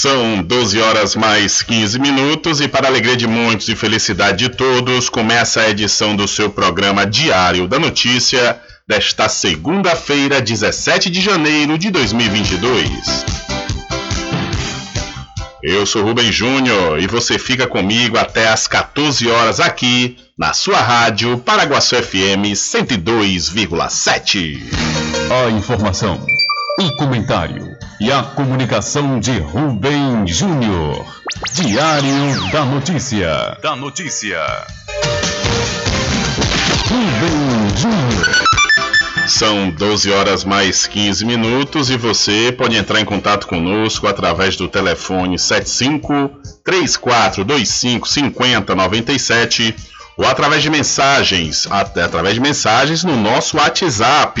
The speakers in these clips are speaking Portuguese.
São 12 horas mais 15 minutos e, para alegria de muitos e felicidade de todos, começa a edição do seu programa Diário da Notícia desta segunda-feira, 17 de janeiro de 2022. Eu sou Rubem Júnior e você fica comigo até às 14 horas aqui na sua rádio Paraguaçu FM 102,7. A informação, o comentário e a comunicação de Rubem Júnior. Diário da Notícia. Da Notícia. Rubem Júnior. São 12 horas mais 15 minutos e você pode entrar em contato conosco através do telefone 75 3425 5097 ou através de mensagens, até através de mensagens no nosso WhatsApp.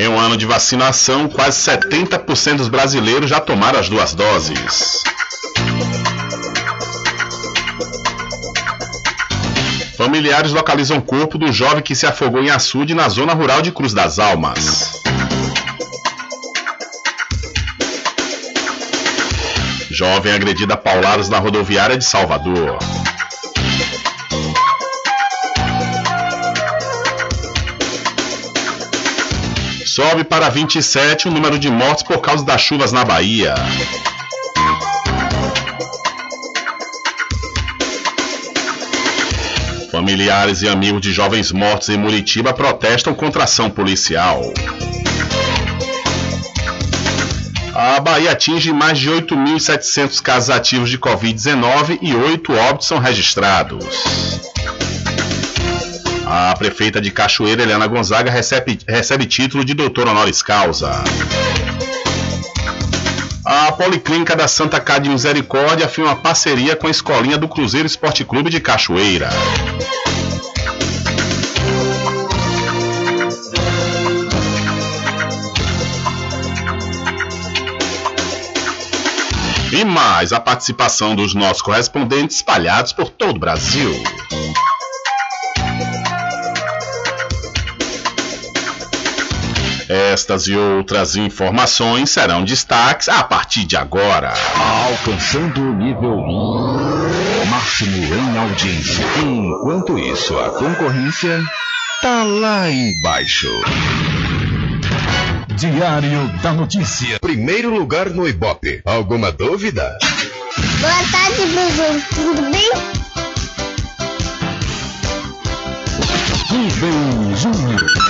Em um ano de vacinação, quase 70% dos brasileiros já tomaram as duas doses. Familiares localizam o corpo do jovem que se afogou em açude na zona rural de Cruz das Almas. Jovem agredida a pauladas na rodoviária de Salvador. Sobe para 27 o número de mortes por causa das chuvas na Bahia. Familiares e amigos de jovens mortos em Muritiba protestam contra ação policial. A Bahia atinge mais de 8.700 casos ativos de Covid-19 e 8 óbitos são registrados. A prefeita de Cachoeira, Helena Gonzaga, recebe, recebe título de doutora honoris causa. A Policlínica da Santa Cá de Misericórdia afirma parceria com a escolinha do Cruzeiro Esporte Clube de Cachoeira. E mais a participação dos nossos correspondentes espalhados por todo o Brasil. Estas e outras informações serão destaques a partir de agora. Alcançando o nível máximo em audiência. Enquanto isso, a concorrência tá lá embaixo. Diário da Notícia. Primeiro lugar no Ibope. Alguma dúvida? Boa tarde, Bruno. Tudo bem? Rubem Júnior.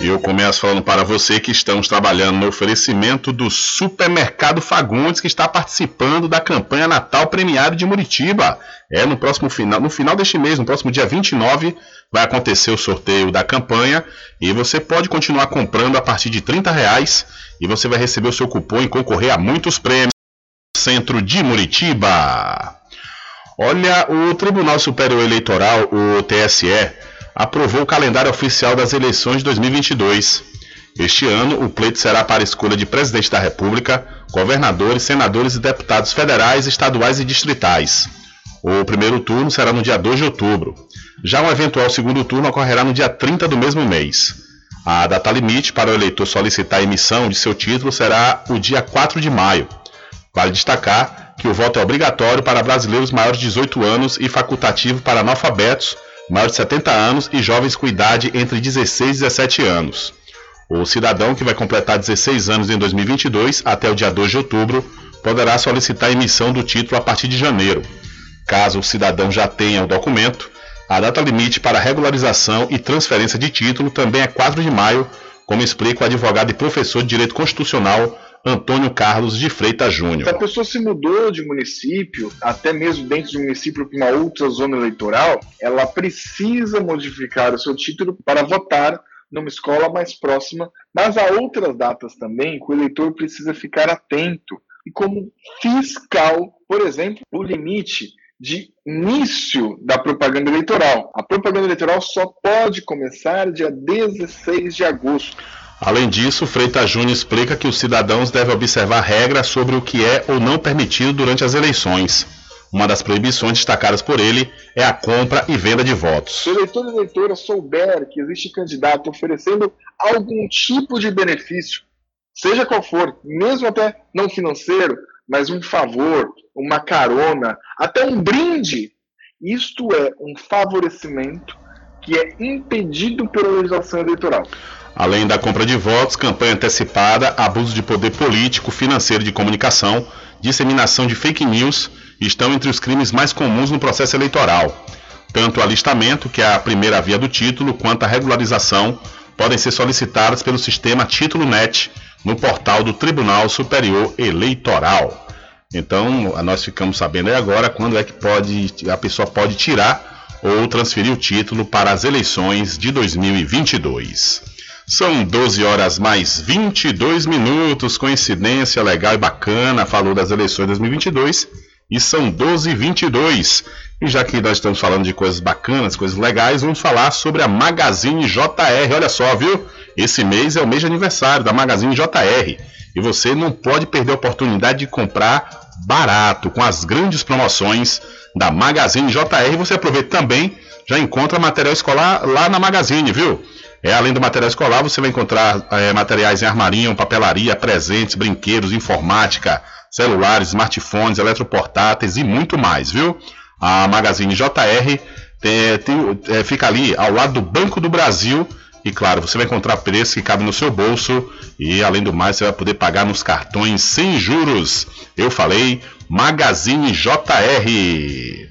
Eu começo falando para você que estamos trabalhando no oferecimento do Supermercado Fagundes, que está participando da campanha Natal Premiado de Muritiba. É no próximo final, no final deste mês, no próximo dia 29, vai acontecer o sorteio da campanha e você pode continuar comprando a partir de 30 reais e você vai receber o seu cupom e concorrer a muitos prêmios. Centro de Muritiba. Olha, o Tribunal Superior Eleitoral, o TSE, aprovou o calendário oficial das eleições de 2022. Este ano, o pleito será para a escolha de presidente da República, governadores, senadores e deputados federais, estaduais e distritais. O primeiro turno será no dia 2 de outubro. Já um eventual segundo turno ocorrerá no dia 30 do mesmo mês. A data limite para o eleitor solicitar a emissão de seu título será o dia 4 de maio. Vale destacar que o voto é obrigatório para brasileiros maiores de 18 anos e facultativo para analfabetos maiores de 70 anos e jovens com idade entre 16 e 17 anos. O cidadão que vai completar 16 anos em 2022 até o dia 2 de outubro poderá solicitar a emissão do título a partir de janeiro. Caso o cidadão já tenha o documento, a data limite para regularização e transferência de título também é 4 de maio, como explica o advogado e professor de Direito Constitucional Antônio Carlos de Freitas Júnior. Se a pessoa se mudou de município, até mesmo dentro de um município para uma outra zona eleitoral, ela precisa modificar o seu título para votar numa escola mais próxima, mas há outras datas também que o eleitor precisa ficar atento. E como fiscal, por exemplo, o limite de início da propaganda eleitoral. A propaganda eleitoral só pode começar dia 16 de agosto. Além disso, Freitas Júnior explica que os cidadãos devem observar regras sobre o que é ou não permitido durante as eleições. Uma das proibições destacadas por ele é a compra e venda de votos. Se o eleitor e eleitora souber que existe candidato oferecendo algum tipo de benefício, seja qual for, mesmo até não financeiro, mas um favor, uma carona, até um brinde. Isto é um favorecimento que é impedido pela legislação eleitoral. Além da compra de votos, campanha antecipada, abuso de poder político, financeiro de comunicação, disseminação de fake news estão entre os crimes mais comuns no processo eleitoral. Tanto o alistamento, que é a primeira via do título, quanto a regularização podem ser solicitadas pelo sistema Título Net no portal do Tribunal Superior Eleitoral. Então, nós ficamos sabendo aí agora quando é que pode, a pessoa pode tirar ou transferir o título para as eleições de 2022. São 12 horas mais 22 minutos, coincidência legal e bacana, falou das eleições de 2022 e são 12 e 22. E já que nós estamos falando de coisas bacanas, coisas legais, vamos falar sobre a Magazine JR. Olha só, viu? Esse mês é o mês de aniversário da Magazine JR e você não pode perder a oportunidade de comprar barato com as grandes promoções da Magazine JR. Você aproveita também, já encontra material escolar lá na Magazine, viu? É, além do material escolar, você vai encontrar é, materiais em armarinho, papelaria, presentes, brinquedos, informática, celulares, smartphones, eletroportáteis e muito mais, viu? A Magazine JR tem, tem, é, fica ali ao lado do Banco do Brasil e claro, você vai encontrar preço que cabe no seu bolso e além do mais você vai poder pagar nos cartões sem juros. Eu falei Magazine JR.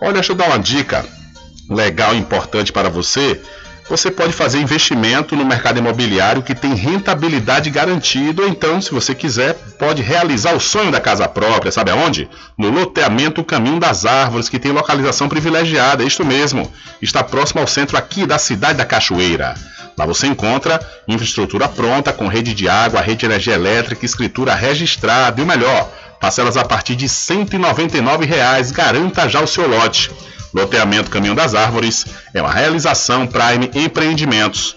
Olha, deixa eu dar uma dica legal e importante para você você pode fazer investimento no mercado imobiliário que tem rentabilidade garantida, ou então, se você quiser, pode realizar o sonho da casa própria, sabe aonde? No loteamento Caminho das Árvores, que tem localização privilegiada, é isto mesmo, está próximo ao centro aqui da cidade da Cachoeira. Lá você encontra infraestrutura pronta, com rede de água, rede de energia elétrica, escritura registrada e o melhor, parcelas a partir de 199 reais, garanta já o seu lote. Loteamento Caminho das Árvores é uma realização Prime Empreendimentos.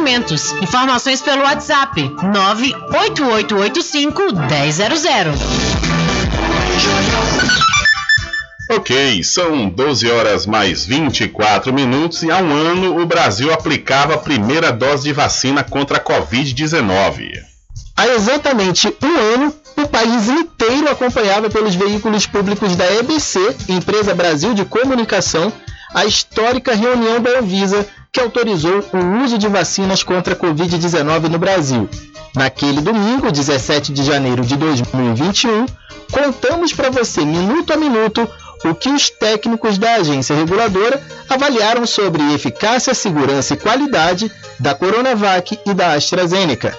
Informações pelo WhatsApp 98885 1000. Ok, são 12 horas mais 24 minutos e há um ano o Brasil aplicava a primeira dose de vacina contra a Covid-19. Há exatamente um ano, o país inteiro acompanhava pelos veículos públicos da EBC, Empresa Brasil de Comunicação, a histórica reunião da Anvisa que autorizou o uso de vacinas contra a Covid-19 no Brasil. Naquele domingo, 17 de janeiro de 2021, contamos para você, minuto a minuto, o que os técnicos da agência reguladora avaliaram sobre eficácia, segurança e qualidade da Coronavac e da AstraZeneca.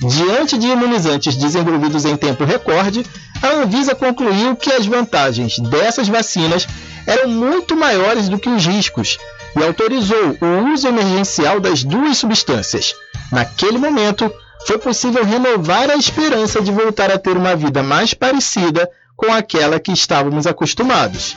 Diante de imunizantes desenvolvidos em tempo recorde, a Anvisa concluiu que as vantagens dessas vacinas eram muito maiores do que os riscos e autorizou o uso emergencial das duas substâncias. Naquele momento, foi possível renovar a esperança de voltar a ter uma vida mais parecida com aquela que estávamos acostumados.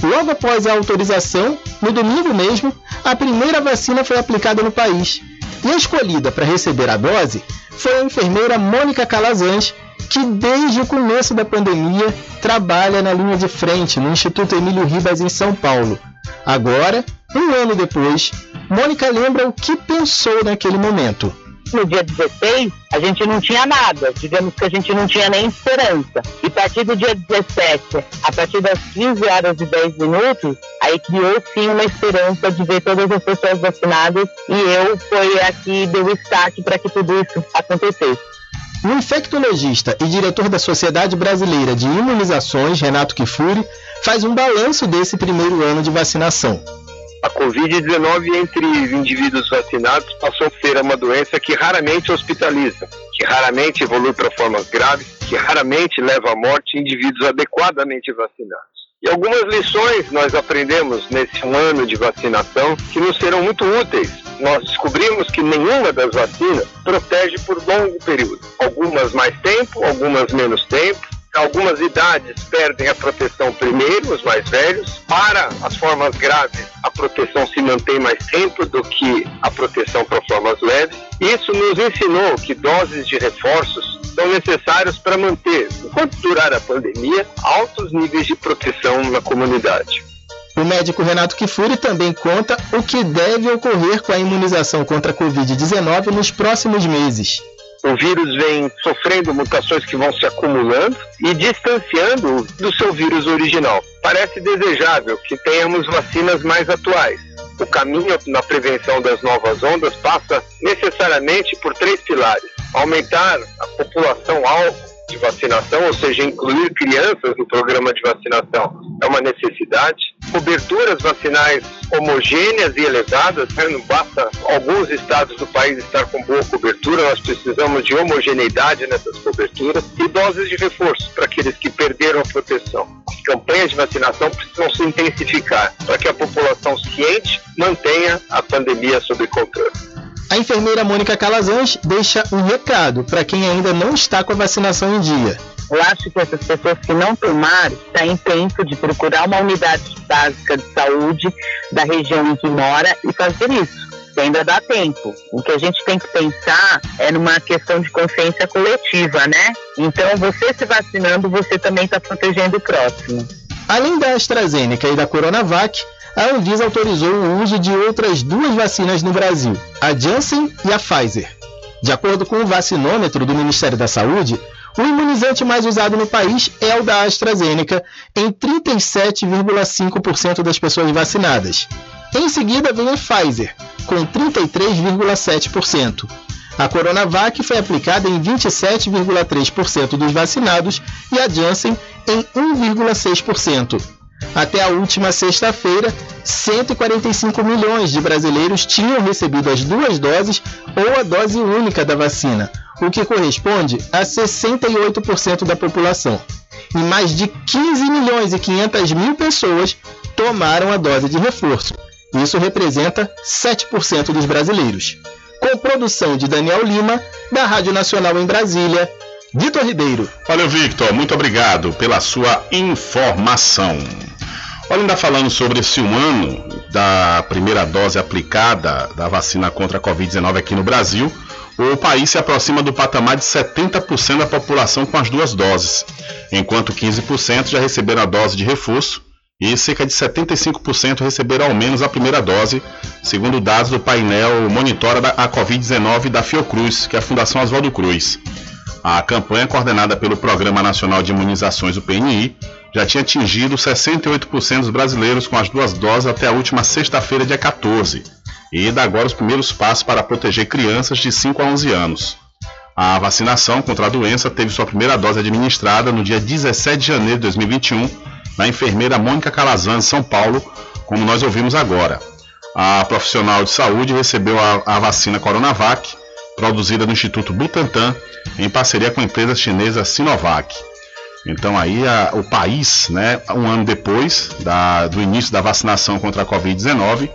Logo após a autorização, no domingo mesmo, a primeira vacina foi aplicada no país. E a escolhida para receber a dose foi a enfermeira Mônica Calazans, que desde o começo da pandemia trabalha na linha de frente no Instituto Emílio Ribas em São Paulo. Agora, um ano depois, Mônica lembra o que pensou naquele momento. No dia 16, a gente não tinha nada, digamos que a gente não tinha nem esperança. E a partir do dia 17, a partir das 15 horas e 10 minutos, aí criou sim uma esperança de ver todas as pessoas vacinadas e eu foi a que deu o start para que tudo isso acontecesse. O infectologista e diretor da Sociedade Brasileira de Imunizações, Renato Kifuri, faz um balanço desse primeiro ano de vacinação. A Covid-19 entre indivíduos vacinados passou a ser uma doença que raramente hospitaliza, que raramente evolui para formas graves, que raramente leva à morte indivíduos adequadamente vacinados. E algumas lições nós aprendemos nesse um ano de vacinação que nos serão muito úteis. Nós descobrimos que nenhuma das vacinas protege por longo período. Algumas mais tempo, algumas menos tempo, Algumas idades perdem a proteção primeiro, os mais velhos. Para as formas graves, a proteção se mantém mais tempo do que a proteção para formas leves. Isso nos ensinou que doses de reforços são necessários para manter, enquanto durar a pandemia, altos níveis de proteção na comunidade. O médico Renato Kifuri também conta o que deve ocorrer com a imunização contra a Covid-19 nos próximos meses o vírus vem sofrendo mutações que vão se acumulando e distanciando do seu vírus original. Parece desejável que tenhamos vacinas mais atuais. O caminho na prevenção das novas ondas passa necessariamente por três pilares: aumentar a população alvo de vacinação, ou seja, incluir crianças no programa de vacinação é uma necessidade. Coberturas vacinais homogêneas e elevadas, né? não basta alguns estados do país estar com boa cobertura, nós precisamos de homogeneidade nessas coberturas e doses de reforço para aqueles que perderam a proteção. As campanhas de vacinação precisam se intensificar para que a população ciente mantenha a pandemia sob controle. A enfermeira Mônica Calazans deixa um recado para quem ainda não está com a vacinação em dia. Eu acho que essas pessoas que não tomaram têm tempo de procurar uma unidade básica de saúde da região em que mora e fazer isso. Ainda dá tempo. O que a gente tem que pensar é numa questão de consciência coletiva, né? Então, você se vacinando, você também está protegendo o próximo. Além da AstraZeneca e da Coronavac, a Anvisa autorizou o uso de outras duas vacinas no Brasil, a Janssen e a Pfizer. De acordo com o vacinômetro do Ministério da Saúde, o imunizante mais usado no país é o da AstraZeneca, em 37,5% das pessoas vacinadas. Em seguida vem a Pfizer, com 33,7%. A Coronavac foi aplicada em 27,3% dos vacinados e a Janssen em 1,6%. Até a última sexta-feira, 145 milhões de brasileiros tinham recebido as duas doses ou a dose única da vacina, o que corresponde a 68% da população. E mais de 15 milhões e 500 mil pessoas tomaram a dose de reforço. Isso representa 7% dos brasileiros. Com produção de Daniel Lima, da Rádio Nacional em Brasília, Vitor Ribeiro. Valeu, Victor. Muito obrigado pela sua informação. Olha, ainda falando sobre esse um ano da primeira dose aplicada da vacina contra a Covid-19 aqui no Brasil, o país se aproxima do patamar de 70% da população com as duas doses, enquanto 15% já receberam a dose de reforço e cerca de 75% receberam ao menos a primeira dose, segundo dados do painel Monitora a Covid-19 da Fiocruz, que é a Fundação Oswaldo Cruz. A campanha coordenada pelo Programa Nacional de Imunizações, o PNI, já tinha atingido 68% dos brasileiros com as duas doses até a última sexta-feira, dia 14, e dá agora os primeiros passos para proteger crianças de 5 a 11 anos. A vacinação contra a doença teve sua primeira dose administrada no dia 17 de janeiro de 2021 na enfermeira Mônica Calazan, de São Paulo, como nós ouvimos agora. A profissional de saúde recebeu a, a vacina Coronavac, produzida no Instituto Butantan, em parceria com a empresa chinesa Sinovac. Então aí a, o país, né, um ano depois da, do início da vacinação contra a Covid-19,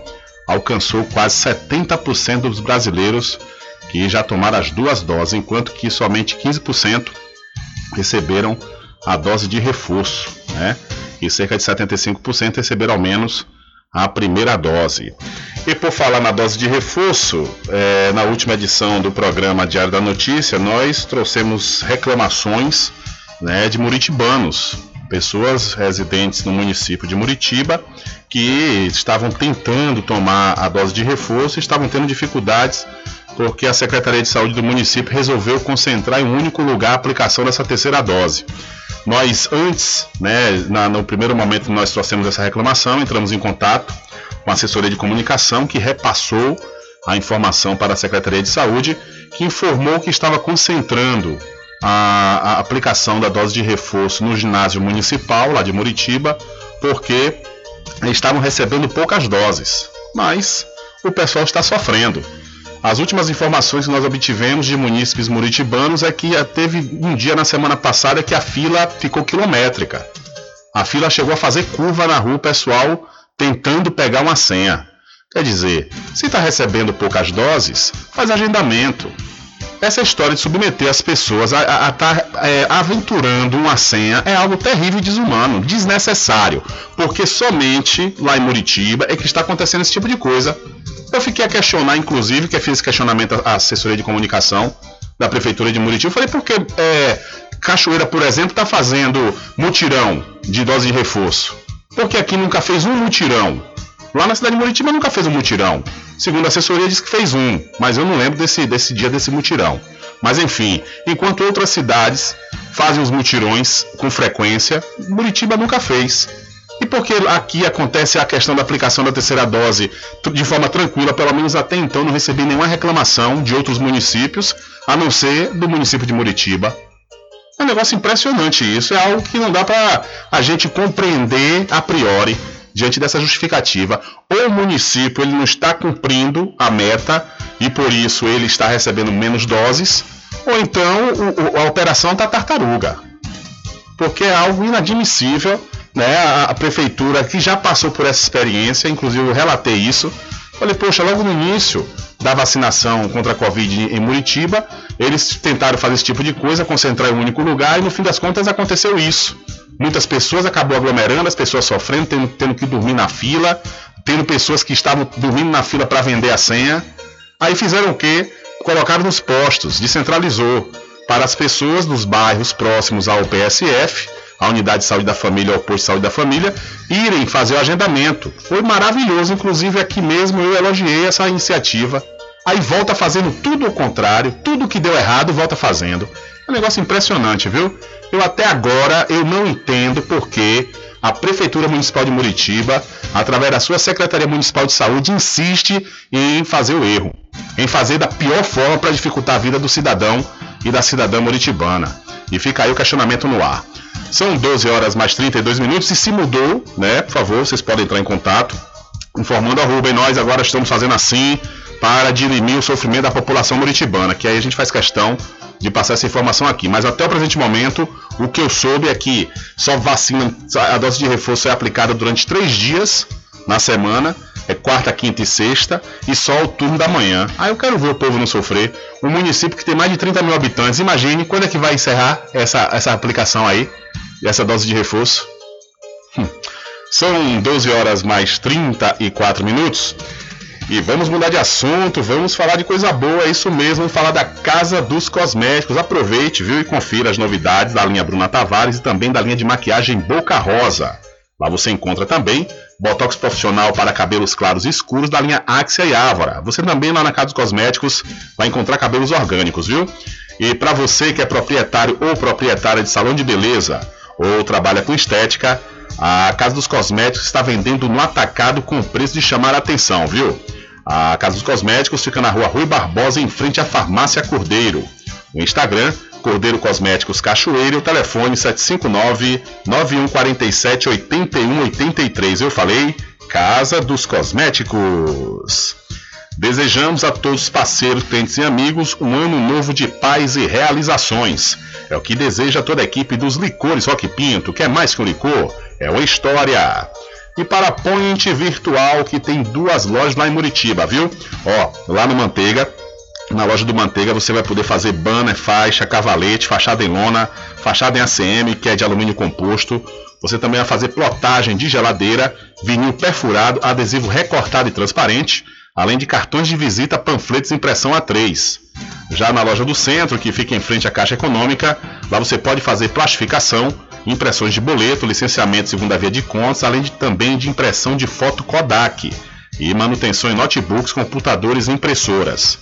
alcançou quase 70% dos brasileiros que já tomaram as duas doses, enquanto que somente 15% receberam a dose de reforço, né? E cerca de 75% receberam ao menos a primeira dose. E por falar na dose de reforço, é, na última edição do programa Diário da Notícia, nós trouxemos reclamações né, de muritibanos, pessoas residentes no município de Muritiba que estavam tentando tomar a dose de reforço e estavam tendo dificuldades porque a Secretaria de Saúde do município resolveu concentrar em um único lugar a aplicação dessa terceira dose. Nós, antes, né, na, no primeiro momento nós trouxemos essa reclamação, entramos em contato com a assessoria de comunicação que repassou a informação para a Secretaria de Saúde, que informou que estava concentrando a, a aplicação da dose de reforço no ginásio municipal lá de Muritiba, porque estavam recebendo poucas doses. Mas o pessoal está sofrendo. As últimas informações que nós obtivemos de munícipes muritibanos é que teve um dia na semana passada que a fila ficou quilométrica. A fila chegou a fazer curva na rua, o pessoal tentando pegar uma senha. Quer dizer, se está recebendo poucas doses, faz agendamento. Essa história de submeter as pessoas a estar tá, é, aventurando uma senha é algo terrível e desumano, desnecessário, porque somente lá em Muritiba é que está acontecendo esse tipo de coisa. Eu fiquei a questionar, inclusive, que eu fiz esse questionamento à assessoria de comunicação da Prefeitura de Muritiba. Eu falei, porque é, Cachoeira, por exemplo, está fazendo mutirão de dose de reforço? Porque aqui nunca fez um mutirão. Lá na cidade de Muritiba nunca fez um mutirão. Segundo a assessoria, diz que fez um, mas eu não lembro desse, desse dia desse mutirão. Mas enfim, enquanto outras cidades fazem os mutirões com frequência, Muritiba nunca fez. E porque aqui acontece a questão da aplicação da terceira dose de forma tranquila, pelo menos até então não recebi nenhuma reclamação de outros municípios, a não ser do município de Muritiba. É um negócio impressionante isso, é algo que não dá para a gente compreender a priori diante dessa justificativa. O município ele não está cumprindo a meta e por isso ele está recebendo menos doses, ou então o, a operação está tartaruga. Porque é algo inadmissível né, a, a, prefeitura que já passou por essa experiência, inclusive eu relatei isso. Falei, poxa, logo no início da vacinação contra a Covid em Muritiba, eles tentaram fazer esse tipo de coisa, concentrar em um único lugar, e no fim das contas aconteceu isso. Muitas pessoas acabou aglomerando, as pessoas sofrendo, tendo, tendo que dormir na fila, tendo pessoas que estavam dormindo na fila para vender a senha. Aí fizeram o quê? Colocaram nos postos, descentralizou para as pessoas dos bairros próximos ao PSF a unidade de saúde da família ou o posto de saúde da família, irem fazer o agendamento. Foi maravilhoso, inclusive aqui mesmo eu elogiei essa iniciativa. Aí volta fazendo tudo o contrário, tudo que deu errado volta fazendo. É um negócio impressionante, viu? Eu até agora eu não entendo por que a Prefeitura Municipal de Muritiba, através da sua Secretaria Municipal de Saúde, insiste em fazer o erro, em fazer da pior forma para dificultar a vida do cidadão e da cidadã muritibana. E fica aí o questionamento no ar. São 12 horas mais 32 minutos e se mudou, né? Por favor, vocês podem entrar em contato informando a Rubem. Nós agora estamos fazendo assim para dirimir o sofrimento da população muritibana, que aí a gente faz questão de passar essa informação aqui. Mas até o presente momento, o que eu soube é que só vacina, a dose de reforço é aplicada durante três dias na semana, é quarta, quinta e sexta, e só o turno da manhã. Aí eu quero ver o povo não sofrer. Um município que tem mais de 30 mil habitantes, imagine quando é que vai encerrar essa, essa aplicação aí essa dose de reforço? Hum. São 12 horas mais 34 minutos. E vamos mudar de assunto, vamos falar de coisa boa, é isso mesmo, vamos falar da Casa dos Cosméticos. Aproveite, viu, e confira as novidades da linha Bruna Tavares e também da linha de maquiagem Boca Rosa. Lá você encontra também Botox profissional para cabelos claros e escuros da linha Axia e Ávora. Você também lá na Casa dos Cosméticos vai encontrar cabelos orgânicos, viu? E para você que é proprietário ou proprietária de salão de beleza, ou trabalha com estética, a Casa dos Cosméticos está vendendo no atacado com preço de chamar a atenção, viu? A Casa dos Cosméticos fica na rua Rui Barbosa, em frente à Farmácia Cordeiro. O Instagram, Cordeiro Cosméticos Cachoeira, o telefone 759-9147-8183. Eu falei, Casa dos Cosméticos. Desejamos a todos os parceiros, clientes e amigos um ano novo de paz e realizações. É o que deseja toda a equipe dos licores Rock Pinto, que é mais que um licor, é uma história. E para a Point Virtual, que tem duas lojas lá em Muritiba, viu? Ó, lá no Manteiga, na loja do Manteiga você vai poder fazer banner, faixa, cavalete, fachada em lona, fachada em ACM, que é de alumínio composto. Você também vai fazer plotagem de geladeira, vinil perfurado, adesivo recortado e transparente além de cartões de visita, panfletos e impressão A3. Já na loja do centro, que fica em frente à Caixa Econômica, lá você pode fazer plastificação, impressões de boleto, licenciamento segunda via de contas, além de, também de impressão de foto Kodak e manutenção em notebooks, computadores e impressoras.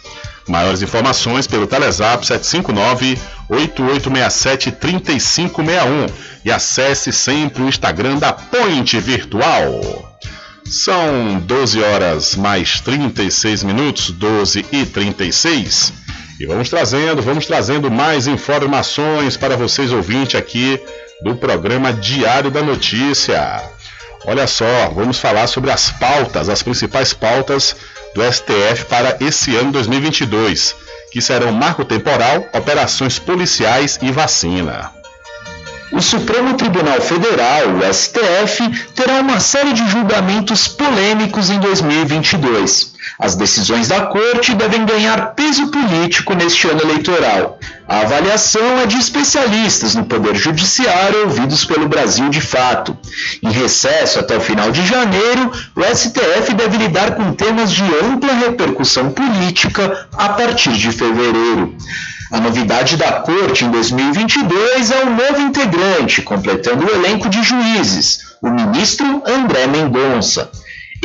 Maiores informações pelo Telezap 759-8867-3561 e acesse sempre o Instagram da Point Virtual. São 12 horas mais 36 minutos, 12 e 36. E vamos trazendo, vamos trazendo mais informações para vocês ouvintes aqui do programa Diário da Notícia. Olha só, vamos falar sobre as pautas, as principais pautas do STF para esse ano 2022, que serão marco temporal, operações policiais e vacina. O Supremo Tribunal Federal, o STF, terá uma série de julgamentos polêmicos em 2022. As decisões da Corte devem ganhar peso político neste ano eleitoral. A avaliação é de especialistas no Poder Judiciário ouvidos pelo Brasil de fato. Em recesso até o final de janeiro, o STF deve lidar com temas de ampla repercussão política a partir de fevereiro. A novidade da Corte em 2022 é um novo integrante, completando o elenco de juízes, o ministro André Mendonça.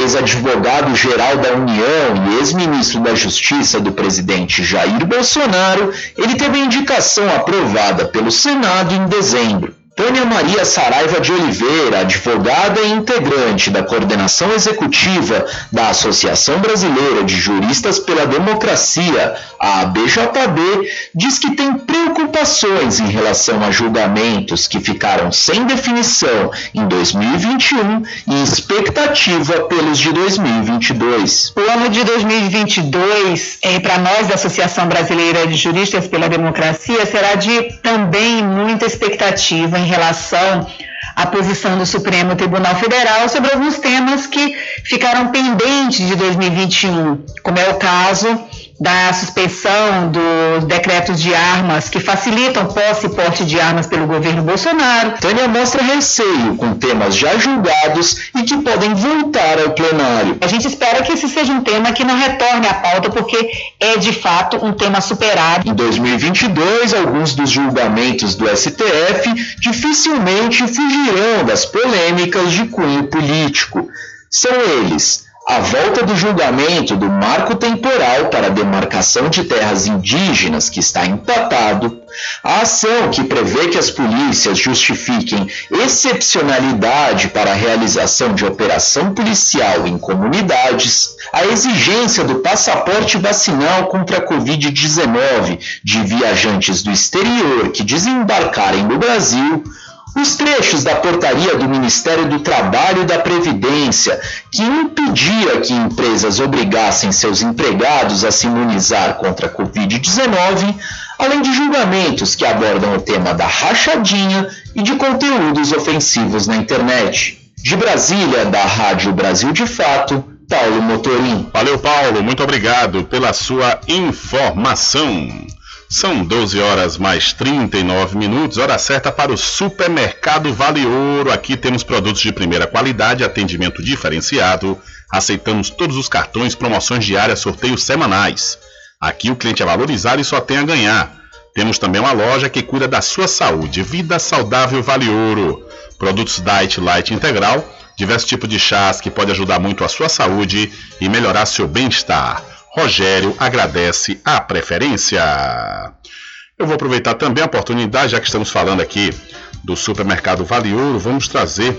Ex-advogado-geral da União e ex-ministro da Justiça do presidente Jair Bolsonaro, ele teve a indicação aprovada pelo Senado em dezembro. Tânia Maria Saraiva de Oliveira, advogada e integrante da coordenação executiva da Associação Brasileira de Juristas pela Democracia, a ABJB, diz que tem preocupações em relação a julgamentos que ficaram sem definição em 2021 e expectativa pelos de 2022. O ano de 2022, eh, para nós da Associação Brasileira de Juristas pela Democracia, será de também muita expectativa em relação à posição do Supremo Tribunal Federal sobre alguns temas que ficaram pendentes de 2021, como é o caso da suspensão dos decretos de armas que facilitam posse e porte de armas pelo governo Bolsonaro. Tânia mostra receio com temas já julgados e que podem voltar ao plenário. A gente espera que esse seja um tema que não retorne à pauta, porque é de fato um tema superado. Em 2022, alguns dos julgamentos do STF dificilmente fugirão das polêmicas de cunho político. São eles a volta do julgamento do marco temporal para a demarcação de terras indígenas, que está empatado, a ação que prevê que as polícias justifiquem excepcionalidade para a realização de operação policial em comunidades, a exigência do passaporte vacinal contra a Covid-19 de viajantes do exterior que desembarcarem no Brasil os trechos da portaria do Ministério do Trabalho e da Previdência, que impedia que empresas obrigassem seus empregados a se imunizar contra a Covid-19, além de julgamentos que abordam o tema da rachadinha e de conteúdos ofensivos na internet. De Brasília, da Rádio Brasil de Fato, Paulo Motorim. Valeu, Paulo, muito obrigado pela sua informação. São 12 horas mais 39 minutos, hora certa para o Supermercado Vale Ouro. Aqui temos produtos de primeira qualidade, atendimento diferenciado. Aceitamos todos os cartões, promoções diárias, sorteios semanais. Aqui o cliente é valorizado e só tem a ganhar. Temos também uma loja que cuida da sua saúde. Vida Saudável Vale Ouro. Produtos Diet Light Integral, diversos tipos de chás que pode ajudar muito a sua saúde e melhorar seu bem-estar. Rogério agradece a preferência. Eu vou aproveitar também a oportunidade, já que estamos falando aqui do supermercado Vale Ouro, vamos trazer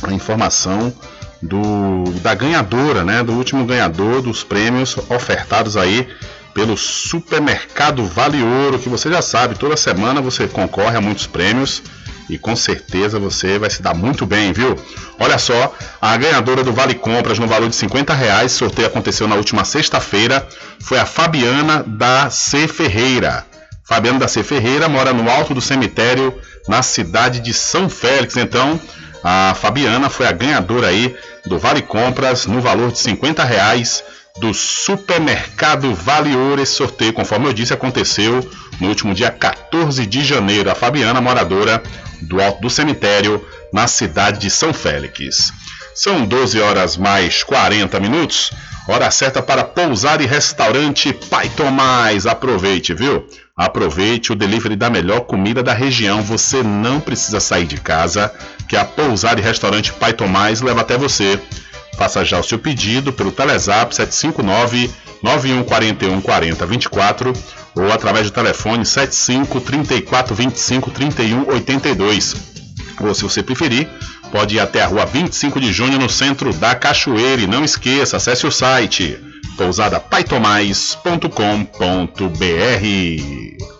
a informação do, da ganhadora, né, do último ganhador dos prêmios ofertados aí pelo supermercado Vale Ouro, que você já sabe, toda semana você concorre a muitos prêmios e com certeza você vai se dar muito bem, viu? Olha só, a ganhadora do Vale Compras no valor de 50 reais, sorteio aconteceu na última sexta-feira, foi a Fabiana da C. Ferreira. Fabiana da C. Ferreira mora no alto do cemitério, na cidade de São Félix. Então, a Fabiana foi a ganhadora aí do Vale Compras no valor de 50 reais do Supermercado Vale Ouro. Esse sorteio, conforme eu disse, aconteceu no último dia 14 de janeiro. A Fabiana, moradora do Alto do Cemitério, na cidade de São Félix. São 12 horas mais 40 minutos. Hora certa para pousar e restaurante Pai Tomás. Aproveite, viu? Aproveite o delivery da melhor comida da região. Você não precisa sair de casa, que a pousar e restaurante Pai Tomás leva até você. Faça já o seu pedido pelo Telezap 759 9141 4024 ou através do telefone 75 34 25 31 82. Ou se você preferir, pode ir até a rua 25 de junho no centro da Cachoeira. E não esqueça, acesse o site pousadapaitomais.com.br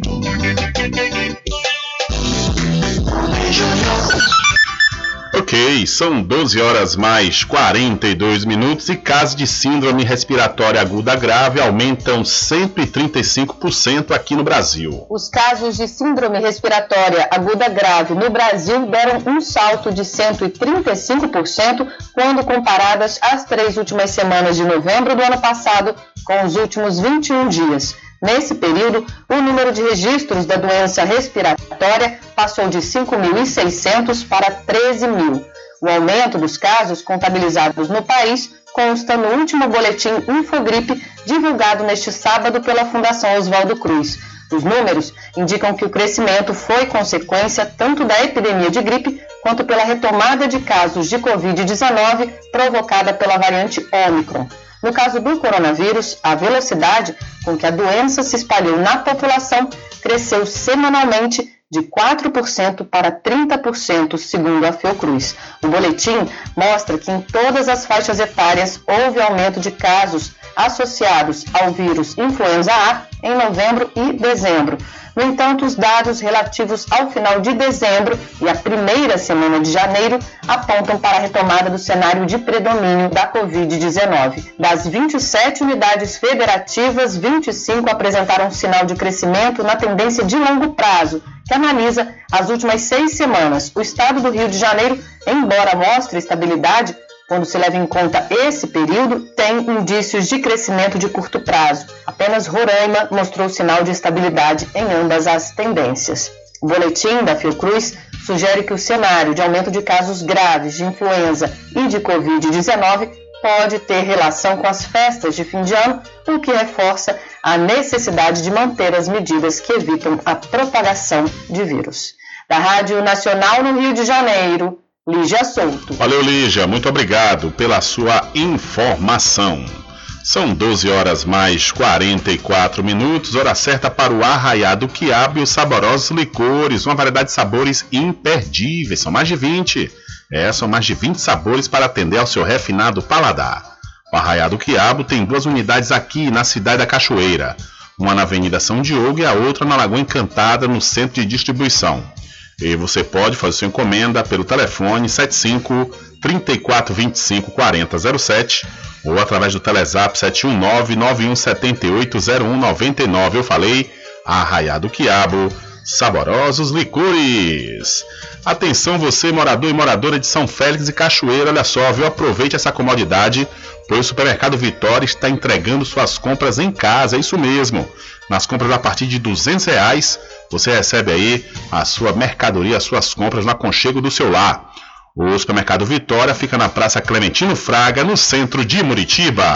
Ok, são 12 horas mais 42 minutos e casos de síndrome respiratória aguda grave aumentam 135% aqui no Brasil. Os casos de síndrome respiratória aguda grave no Brasil deram um salto de 135% quando comparadas às três últimas semanas de novembro do ano passado com os últimos 21 dias. Nesse período, o número de registros da doença respiratória passou de 5.600 para 13 mil. O aumento dos casos contabilizados no país consta no último boletim Infogripe divulgado neste sábado pela Fundação Oswaldo Cruz. Os números indicam que o crescimento foi consequência tanto da epidemia de gripe quanto pela retomada de casos de Covid-19 provocada pela variante Ômicron. No caso do coronavírus, a velocidade com que a doença se espalhou na população cresceu semanalmente de 4% para 30%, segundo a Fiocruz. O boletim mostra que em todas as faixas etárias houve aumento de casos associados ao vírus influenza A em novembro e dezembro. No entanto, os dados relativos ao final de dezembro e a primeira semana de janeiro apontam para a retomada do cenário de predomínio da Covid-19. Das 27 unidades federativas, 25 apresentaram sinal de crescimento na tendência de longo prazo, que analisa as últimas seis semanas. O estado do Rio de Janeiro, embora mostre estabilidade, quando se leva em conta esse período, tem indícios de crescimento de curto prazo. Apenas Roraima mostrou sinal de estabilidade em ambas as tendências. O boletim da Fiocruz sugere que o cenário de aumento de casos graves de influenza e de Covid-19 pode ter relação com as festas de fim de ano, o que reforça a necessidade de manter as medidas que evitam a propagação de vírus. Da Rádio Nacional no Rio de Janeiro, Lígia Souto. Valeu, Lígia. Muito obrigado pela sua informação. São 12 horas mais 44 minutos, hora certa para o arraiado quiabo e os saborosos licores, uma variedade de sabores imperdíveis, são mais de 20. É, são mais de 20 sabores para atender ao seu refinado paladar. O arraiado quiabo tem duas unidades aqui na cidade da Cachoeira, uma na Avenida São Diogo e a outra na Lagoa Encantada, no centro de distribuição. E você pode fazer sua encomenda pelo telefone 75 3425 4007 ou através do Telezap 719 9178 0199. Eu falei, Arraiado Quiabo, saborosos licores. Atenção você morador e moradora de São Félix e Cachoeira, olha só, viu? Aproveite essa comodidade, pois o Supermercado Vitória está entregando suas compras em casa, é isso mesmo. Nas compras a partir de 200 reais, você recebe aí a sua mercadoria, as suas compras no aconchego do seu lar. O Supermercado Vitória fica na Praça Clementino Fraga, no centro de Muritiba.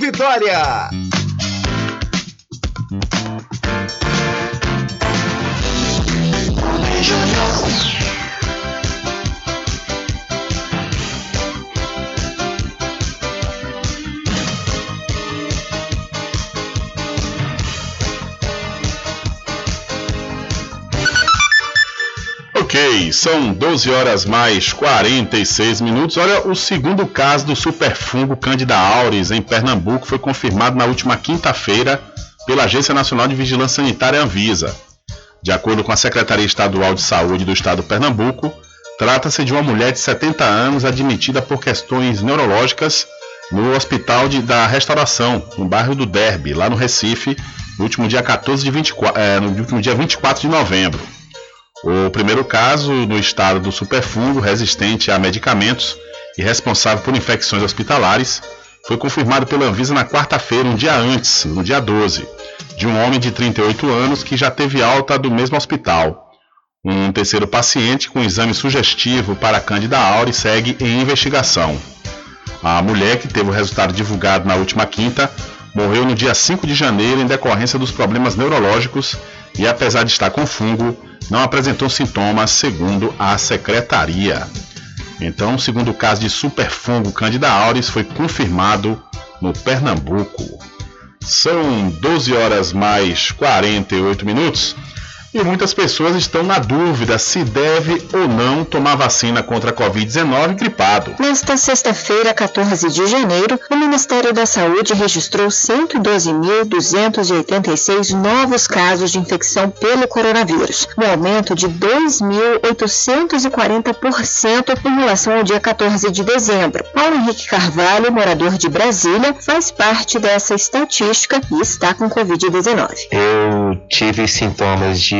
Vitória. Ok, são 12 horas mais 46 minutos. Olha, o segundo caso do superfungo Candida auris em Pernambuco foi confirmado na última quinta-feira pela Agência Nacional de Vigilância Sanitária Anvisa. De acordo com a Secretaria Estadual de Saúde do Estado de Pernambuco, trata-se de uma mulher de 70 anos admitida por questões neurológicas no Hospital de, da Restauração, no bairro do Derby, lá no Recife, no último dia 14 de 24, é, no último dia 24 de novembro. O primeiro caso no estado do superfungo resistente a medicamentos e responsável por infecções hospitalares foi confirmado pela Anvisa na quarta-feira, um dia antes, no dia 12, de um homem de 38 anos que já teve alta do mesmo hospital. Um terceiro paciente com exame sugestivo para a Candida auris segue em investigação. A mulher, que teve o resultado divulgado na última quinta, morreu no dia 5 de janeiro em decorrência dos problemas neurológicos e, apesar de estar com fungo, não apresentou sintomas, segundo a secretaria. Então, o segundo caso de superfungo Candida auris foi confirmado no Pernambuco. São 12 horas mais 48 minutos. E muitas pessoas estão na dúvida se deve ou não tomar vacina contra a Covid-19 gripado. Nesta sexta-feira, 14 de janeiro, o Ministério da Saúde registrou 112.286 novos casos de infecção pelo coronavírus, um aumento de 2.840% em relação ao dia 14 de dezembro. Paulo Henrique Carvalho, morador de Brasília, faz parte dessa estatística e está com Covid-19. Eu tive sintomas de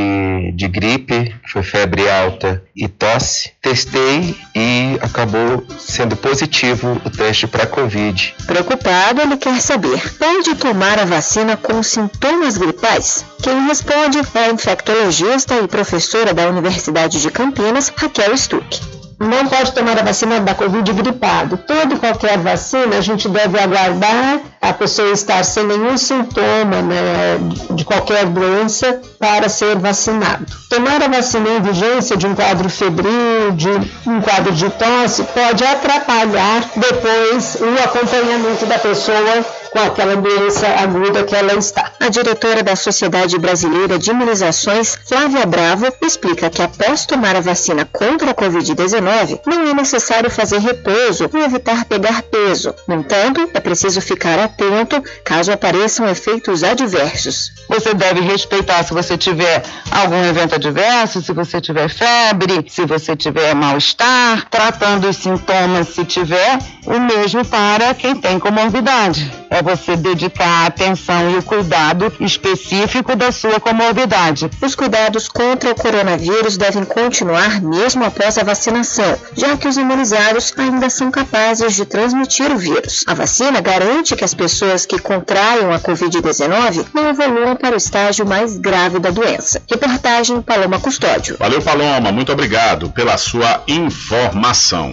de, gripe, foi febre alta e tosse. Testei e acabou sendo positivo o teste para Covid. Preocupado, ele quer saber: pode tomar a vacina com sintomas gripais? Quem responde é a infectologista e professora da Universidade de Campinas, Raquel Stuck não pode tomar a vacina da Covid gripado. Toda e qualquer vacina a gente deve aguardar a pessoa estar sem nenhum sintoma né, de qualquer doença para ser vacinado. Tomar a vacina em vigência de um quadro febril, de um quadro de tosse, pode atrapalhar depois o acompanhamento da pessoa com aquela doença aguda que ela está. A diretora da Sociedade Brasileira de Imunizações, Flávia Bravo, explica que após tomar a vacina contra a Covid-19, não é necessário fazer repouso ou evitar pegar peso. No entanto, é preciso ficar atento caso apareçam efeitos adversos. Você deve respeitar se você tiver algum evento adverso, se você tiver febre, se você tiver mal-estar, tratando os sintomas se tiver, o mesmo para quem tem comorbidade. É você dedicar a atenção e o cuidado específico da sua comorbidade. Os cuidados contra o coronavírus devem continuar mesmo após a vacinação, já que os imunizados ainda são capazes de transmitir o vírus. A vacina garante que as pessoas que contraiam a Covid-19 não evoluam para o estágio mais grave da doença. Reportagem Paloma Custódio. Valeu, Paloma. Muito obrigado pela sua informação.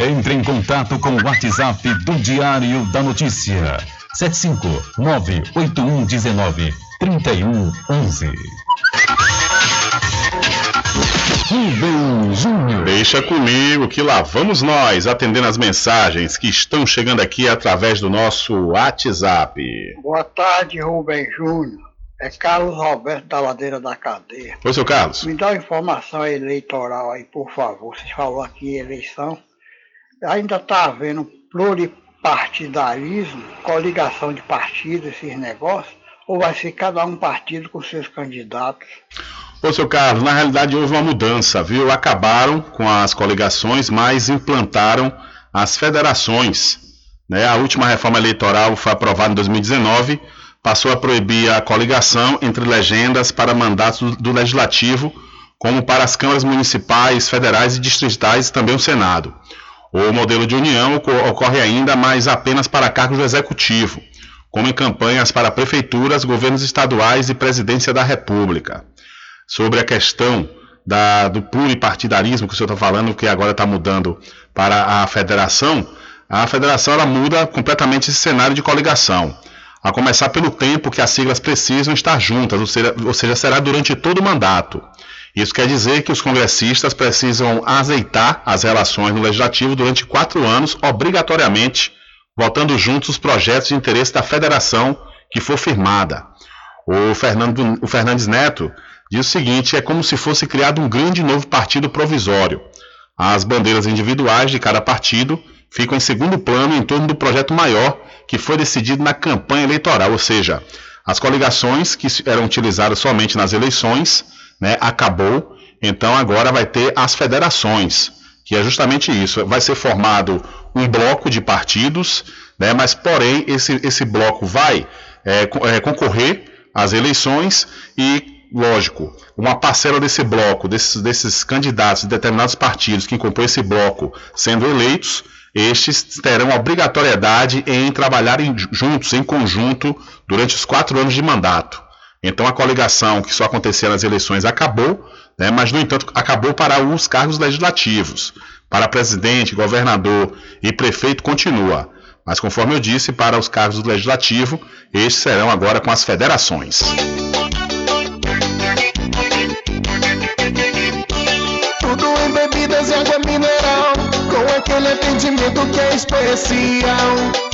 Entre em contato com o WhatsApp do Diário da Notícia. 759-8119-3111. Rubem Júnior. Deixa comigo que lá vamos nós atendendo as mensagens que estão chegando aqui através do nosso WhatsApp. Boa tarde, Rubem Júnior. É Carlos Roberto da Ladeira da Cadeia. Oi, seu Carlos. Me dá uma informação eleitoral aí, por favor. Você falou aqui eleição ainda está havendo pluripartidarismo, coligação de partidos, esses negócios, ou vai ser cada um partido com seus candidatos? Ô, seu Carlos, na realidade houve uma mudança, viu? Acabaram com as coligações, mas implantaram as federações. Né? A última reforma eleitoral foi aprovada em 2019, passou a proibir a coligação entre legendas para mandatos do Legislativo, como para as câmaras municipais, federais e distritais e também o Senado. O modelo de união ocorre ainda, mas apenas para cargos do executivo, como em campanhas para prefeituras, governos estaduais e presidência da República. Sobre a questão da, do pluripartidarismo que o senhor está falando, que agora está mudando para a federação, a federação ela muda completamente esse cenário de coligação. A começar pelo tempo que as siglas precisam estar juntas, ou seja, ou seja será durante todo o mandato. Isso quer dizer que os congressistas precisam azeitar as relações no legislativo durante quatro anos, obrigatoriamente, votando juntos os projetos de interesse da federação que for firmada. O, Fernando, o Fernandes Neto diz o seguinte: é como se fosse criado um grande novo partido provisório. As bandeiras individuais de cada partido ficam em segundo plano em torno do projeto maior que foi decidido na campanha eleitoral, ou seja, as coligações que eram utilizadas somente nas eleições, né, acabou, então agora vai ter as federações, que é justamente isso, vai ser formado um bloco de partidos, né, mas porém esse, esse bloco vai é, é, concorrer às eleições e lógico, uma parcela desse bloco, desses, desses candidatos de determinados partidos que compõem esse bloco sendo eleitos, estes terão obrigatoriedade em trabalharem juntos, em conjunto, durante os quatro anos de mandato. Então a coligação que só acontecia nas eleições acabou, né, mas no entanto acabou para os cargos legislativos. Para presidente, governador e prefeito continua. Mas conforme eu disse, para os cargos do legislativo, estes serão agora com as federações. bebidas e água mineral, com aquele atendimento que é especial.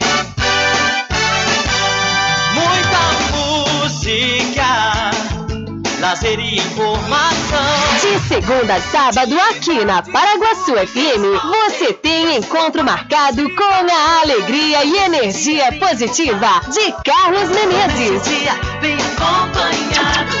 Lazer e informação. De segunda a sábado, aqui na Paraguaçu FM, você tem encontro marcado com a alegria e energia positiva de Carlos Menezes. Bem acompanhado.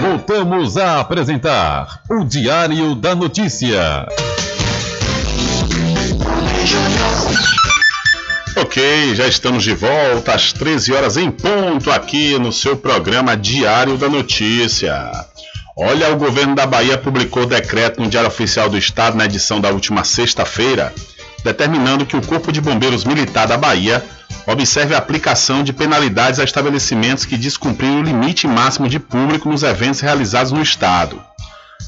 Voltamos a apresentar o Diário da Notícia. Ok, já estamos de volta às 13 horas em ponto aqui no seu programa Diário da Notícia. Olha, o governo da Bahia publicou decreto no Diário Oficial do Estado na edição da última sexta-feira, determinando que o Corpo de Bombeiros Militar da Bahia observe a aplicação de penalidades a estabelecimentos que descumpriram o limite máximo de público nos eventos realizados no Estado.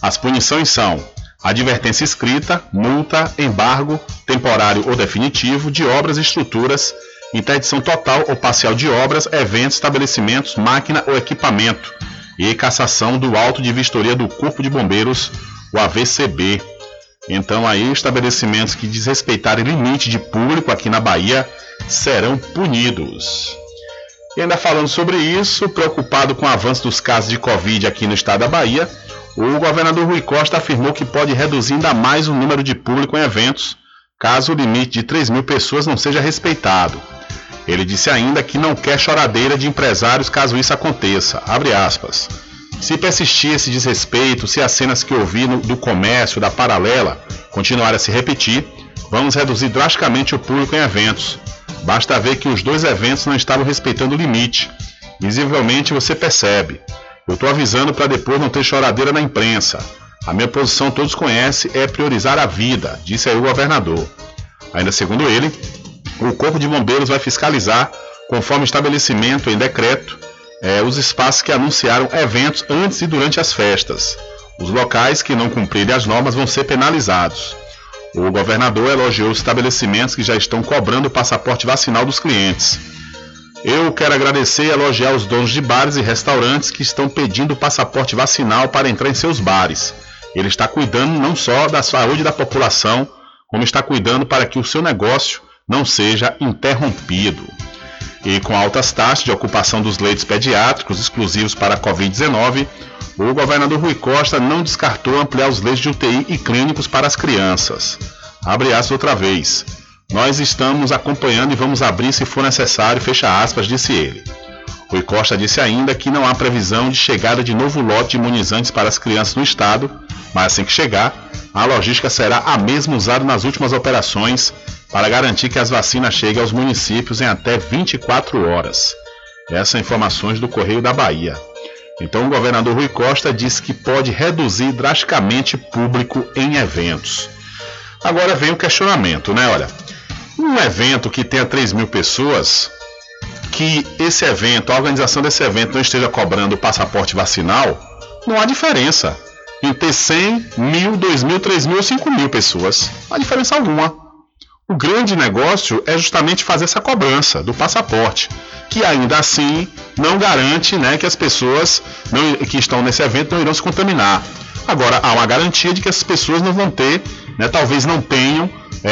As punições são advertência escrita, multa, embargo, temporário ou definitivo de obras e estruturas, interdição total ou parcial de obras, eventos, estabelecimentos, máquina ou equipamento e cassação do auto de vistoria do Corpo de Bombeiros, o AVCB. Então aí estabelecimentos que desrespeitarem limite de público aqui na Bahia serão punidos. E ainda falando sobre isso, preocupado com o avanço dos casos de Covid aqui no estado da Bahia, o governador Rui Costa afirmou que pode reduzir ainda mais o número de público em eventos, caso o limite de 3 mil pessoas não seja respeitado. Ele disse ainda que não quer choradeira de empresários caso isso aconteça. Se persistir esse desrespeito, se as cenas que ouvi no, do comércio, da paralela, continuarem a se repetir, vamos reduzir drasticamente o público em eventos. Basta ver que os dois eventos não estavam respeitando o limite. Visivelmente você percebe. Eu estou avisando para depois não ter choradeira na imprensa. A minha posição todos conhecem é priorizar a vida, disse aí o governador. Ainda segundo ele, o Corpo de Bombeiros vai fiscalizar, conforme estabelecimento em decreto, eh, os espaços que anunciaram eventos antes e durante as festas. Os locais que não cumprirem as normas vão ser penalizados. O governador elogiou os estabelecimentos que já estão cobrando o passaporte vacinal dos clientes. Eu quero agradecer e elogiar os donos de bares e restaurantes que estão pedindo o passaporte vacinal para entrar em seus bares. Ele está cuidando não só da saúde da população, como está cuidando para que o seu negócio não seja interrompido. E com altas taxas de ocupação dos leitos pediátricos exclusivos para a Covid-19, o governador Rui Costa não descartou ampliar os leitos de UTI e clínicos para as crianças. Abre aspas outra vez. Nós estamos acompanhando e vamos abrir se for necessário, fecha aspas, disse ele. Rui Costa disse ainda que não há previsão de chegada de novo lote de imunizantes para as crianças no estado, mas assim que chegar, a logística será a mesma usada nas últimas operações para garantir que as vacinas cheguem aos municípios em até 24 horas. Essas são informações do Correio da Bahia. Então o governador Rui Costa disse que pode reduzir drasticamente público em eventos. Agora vem o questionamento, né? Olha, um evento que tenha 3 mil pessoas, que esse evento, a organização desse evento não esteja cobrando o passaporte vacinal, não há diferença em ter 100, mil, 2 mil, 3 mil ou 5 mil pessoas. Não há diferença alguma. O grande negócio é justamente fazer essa cobrança do passaporte, que ainda assim não garante né, que as pessoas não, que estão nesse evento não irão se contaminar. Agora, há uma garantia de que as pessoas não vão ter, né, talvez não tenham é,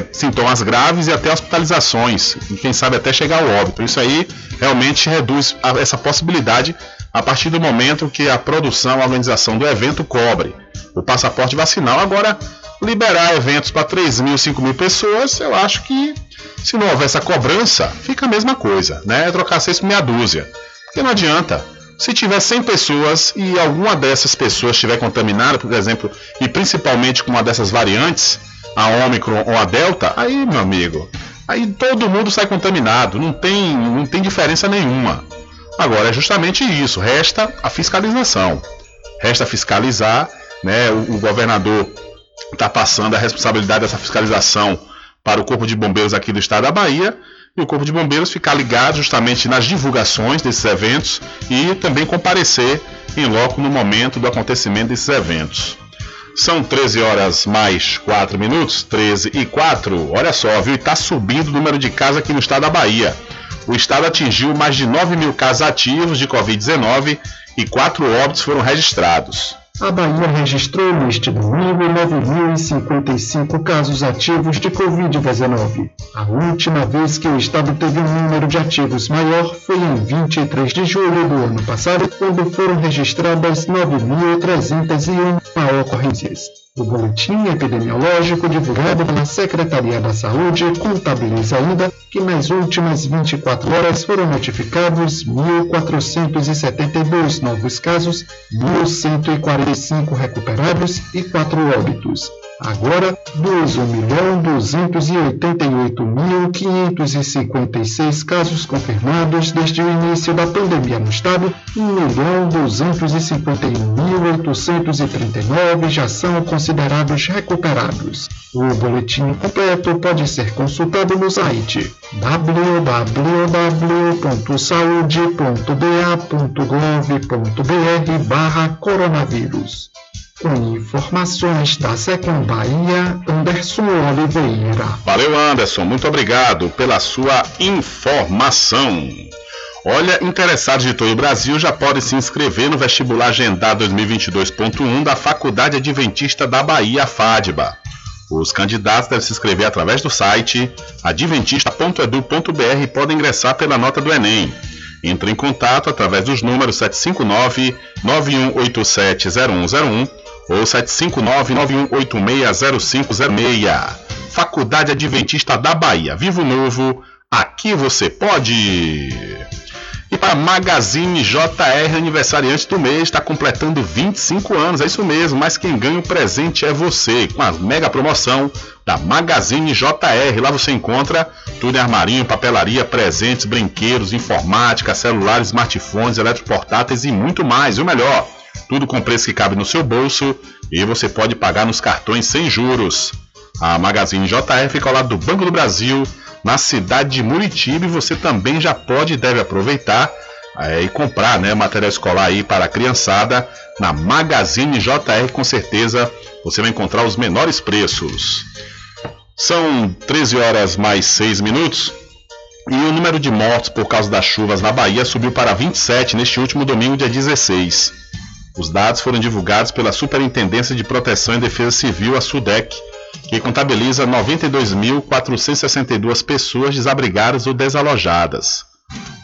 é, sintomas graves e até hospitalizações, e quem sabe até chegar ao óbito. Isso aí realmente reduz a, essa possibilidade a partir do momento que a produção, a organização do evento cobre o passaporte vacinal. Agora, liberar eventos para 3 mil, 5 mil pessoas, eu acho que se não houver essa cobrança, fica a mesma coisa, né? É trocar seis por meia dúzia. Porque não adianta. Se tiver 100 pessoas e alguma dessas pessoas estiver contaminada, por exemplo, e principalmente com uma dessas variantes, a Omicron ou a Delta, aí, meu amigo, aí todo mundo sai contaminado, não tem, não tem diferença nenhuma. Agora é justamente isso, resta a fiscalização. Resta fiscalizar, né? O, o governador está passando a responsabilidade dessa fiscalização para o Corpo de Bombeiros aqui do estado da Bahia e o Corpo de Bombeiros ficar ligado justamente nas divulgações desses eventos e também comparecer em loco no momento do acontecimento desses eventos. São 13 horas mais 4 minutos, 13 e 4. Olha só, viu? Está subindo o número de casos aqui no estado da Bahia. O estado atingiu mais de 9 mil casos ativos de Covid-19 e 4 óbitos foram registrados. A Bahia registrou neste domingo 9.055 casos ativos de Covid-19. A última vez que o estado teve um número de ativos maior foi em 23 de julho do ano passado, quando foram registradas 9.301 ocorrências. O boletim epidemiológico divulgado pela Secretaria da Saúde contabiliza ainda que nas últimas 24 horas foram notificados 1.472 novos casos, 1.145 recuperados e 4 óbitos. Agora, 2.288.556 casos confirmados desde o início da pandemia no estado, 1.251.839 já são considerados recuperados. O boletim completo pode ser consultado no site www.saude.ba.gov.br barra coronavírus. Com informações da Secom Bahia, Anderson Oliveira. Valeu, Anderson. Muito obrigado pela sua informação. Olha, interessados de todo o Brasil já podem se inscrever no vestibular agendado 2022.1 da Faculdade Adventista da Bahia, FADBA. Os candidatos devem se inscrever através do site adventista.edu.br e podem ingressar pela nota do Enem. Entre em contato através dos números 759-9187-0101 ou 759-9186-0506. Faculdade Adventista da Bahia. Vivo Novo, aqui você pode! E para Magazine JR, aniversariante do mês, está completando 25 anos, é isso mesmo, mas quem ganha o presente é você, com a mega promoção da Magazine JR. Lá você encontra tudo em armarinho, papelaria, presentes, brinquedos, informática, celulares, smartphones, eletroportáteis e muito mais. E o melhor, tudo com preço que cabe no seu bolso e você pode pagar nos cartões sem juros. A Magazine JR fica ao lado do Banco do Brasil, na cidade de Muritiba, e você também já pode e deve aproveitar é, e comprar né, material escolar aí para a criançada na Magazine JR, com certeza você vai encontrar os menores preços. São 13 horas mais 6 minutos. E o número de mortos por causa das chuvas na Bahia subiu para 27 neste último domingo, dia 16. Os dados foram divulgados pela Superintendência de Proteção e Defesa Civil, a SUDEC, que contabiliza 92.462 pessoas desabrigadas ou desalojadas.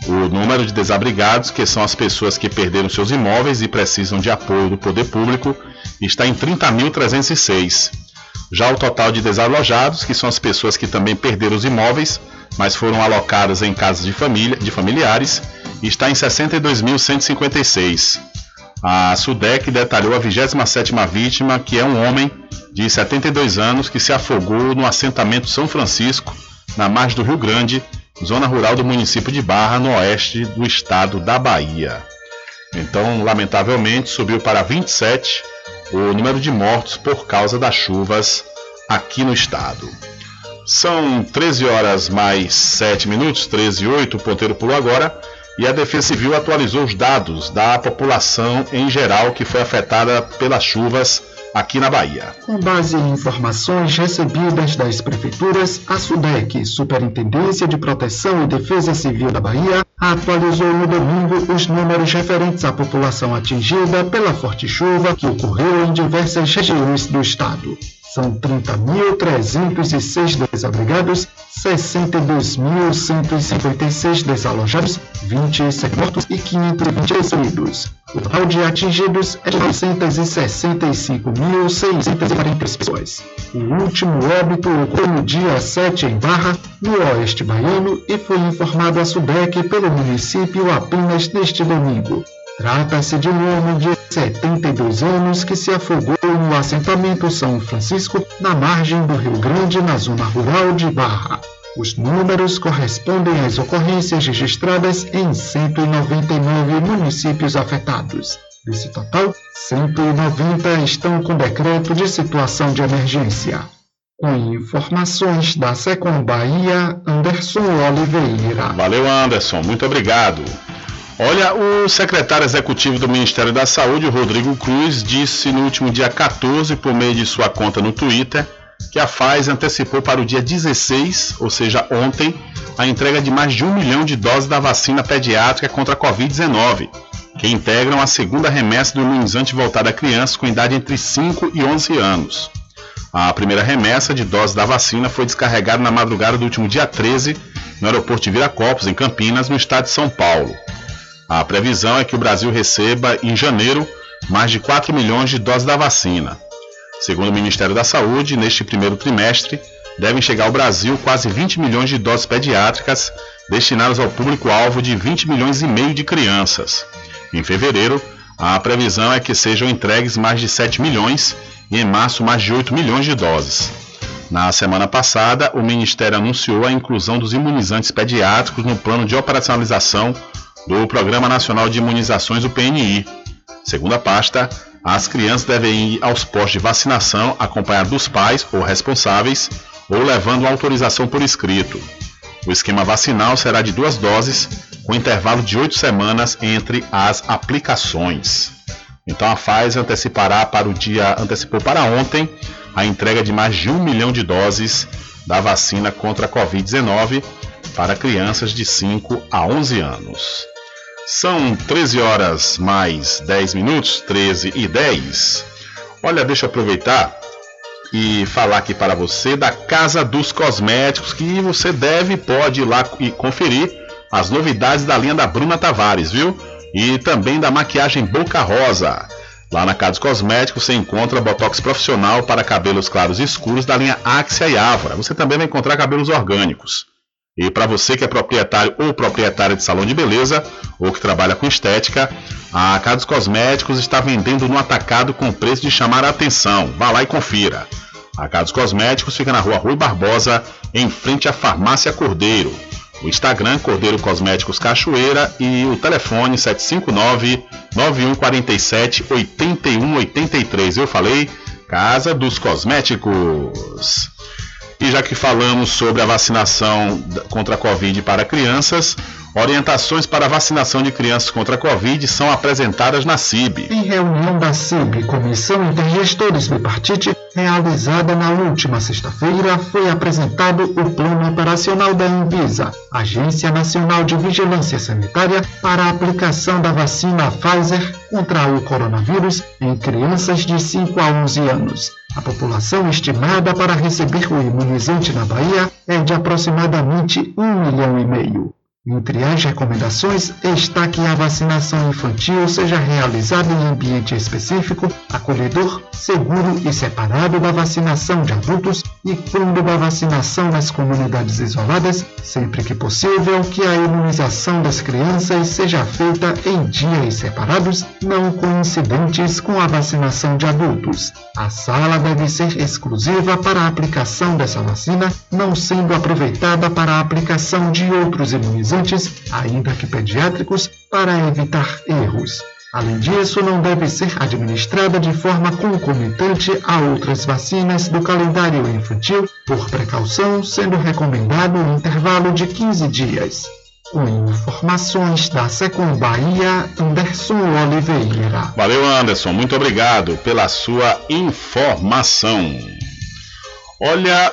O número de desabrigados, que são as pessoas que perderam seus imóveis e precisam de apoio do poder público, está em 30.306. Já o total de desalojados, que são as pessoas que também perderam os imóveis, mas foram alocadas em casas de, família, de familiares, está em 62.156. A SUDEC detalhou a 27ª vítima, que é um homem de 72 anos que se afogou no assentamento São Francisco, na margem do Rio Grande, zona rural do município de Barra, no oeste do estado da Bahia. Então, lamentavelmente, subiu para 27 o número de mortos por causa das chuvas aqui no estado. São 13 horas mais 7 minutos, 13 e 8, o ponteiro pulou agora, e a Defesa Civil atualizou os dados da população em geral que foi afetada pelas chuvas aqui na Bahia. Com base em informações recebidas das prefeituras, a SUDEC, Superintendência de Proteção e Defesa Civil da Bahia, atualizou no domingo os números referentes à população atingida pela forte chuva que ocorreu em diversas regiões do estado. São 30.306 desabrigados, 62.156 desalojados, 27 mortos e 520 feridos. O total de atingidos é de 965.640 pessoas. O último óbito ocorreu no dia 7 em Barra, no oeste baiano, e foi informado a SUDEC pelo município apenas neste domingo. Trata-se de um homem de 72 anos que se afogou no assentamento São Francisco, na margem do Rio Grande, na zona rural de Barra. Os números correspondem às ocorrências registradas em 199 municípios afetados. Desse total, 190 estão com decreto de situação de emergência. Com informações da Secom Bahia, Anderson Oliveira. Valeu, Anderson. Muito obrigado. Olha, o secretário executivo do Ministério da Saúde, Rodrigo Cruz, disse no último dia 14, por meio de sua conta no Twitter, que a Pfizer antecipou para o dia 16, ou seja, ontem, a entrega de mais de um milhão de doses da vacina pediátrica contra a Covid-19, que integram a segunda remessa do imunizante voltado a crianças com idade entre 5 e 11 anos. A primeira remessa de doses da vacina foi descarregada na madrugada do último dia 13, no aeroporto de Viracopos, em Campinas, no estado de São Paulo. A previsão é que o Brasil receba, em janeiro, mais de 4 milhões de doses da vacina. Segundo o Ministério da Saúde, neste primeiro trimestre, devem chegar ao Brasil quase 20 milhões de doses pediátricas destinadas ao público-alvo de 20 milhões e meio de crianças. Em fevereiro, a previsão é que sejam entregues mais de 7 milhões e em março mais de 8 milhões de doses. Na semana passada, o Ministério anunciou a inclusão dos imunizantes pediátricos no plano de operacionalização do Programa Nacional de Imunizações, o PNI. Segundo a pasta, as crianças devem ir aos postos de vacinação acompanhadas dos pais ou responsáveis ou levando autorização por escrito. O esquema vacinal será de duas doses, com intervalo de oito semanas entre as aplicações. Então a Pfizer antecipará para o dia, antecipou para ontem a entrega de mais de um milhão de doses da vacina contra a Covid-19 para crianças de 5 a 11 anos. São 13 horas mais 10 minutos, 13 e 10. Olha, deixa eu aproveitar e falar aqui para você da Casa dos Cosméticos que você deve pode ir lá e conferir as novidades da linha da Bruna Tavares, viu? E também da maquiagem Boca Rosa. Lá na Casa dos Cosméticos você encontra botox profissional para cabelos claros e escuros da linha Axia e Avra. Você também vai encontrar cabelos orgânicos. E para você que é proprietário ou proprietária de salão de beleza ou que trabalha com estética, a Casa dos Cosméticos está vendendo no atacado com preço de chamar a atenção. Vá lá e confira. A Casa dos Cosméticos fica na rua Rui Barbosa, em frente à Farmácia Cordeiro. O Instagram Cordeiro Cosméticos Cachoeira e o telefone 759 9147 8183. Eu falei Casa dos Cosméticos. E já que falamos sobre a vacinação contra a Covid para crianças, orientações para a vacinação de crianças contra a Covid são apresentadas na CIB. Em reunião da CIB, Comissão Intergestores Bipartite, realizada na última sexta-feira, foi apresentado o Plano Operacional da Anvisa, Agência Nacional de Vigilância Sanitária, para a aplicação da vacina Pfizer contra o coronavírus em crianças de 5 a 11 anos. A população estimada para receber o imunizante na Bahia é de aproximadamente 1 milhão e meio. Entre as recomendações está que a vacinação infantil seja realizada em ambiente específico, acolhedor, seguro e separado da vacinação de adultos e quando da vacinação nas comunidades isoladas, sempre que possível, que a imunização das crianças seja feita em dias separados, não coincidentes com a vacinação de adultos. A sala deve ser exclusiva para a aplicação dessa vacina, não sendo aproveitada para a aplicação de outros imunizantes ainda que pediátricos, para evitar erros. Além disso, não deve ser administrada de forma concomitante a outras vacinas do calendário infantil, por precaução, sendo recomendado um intervalo de 15 dias. Com informações da Secom Bahia, Anderson Oliveira. Valeu, Anderson. Muito obrigado pela sua informação. Olha,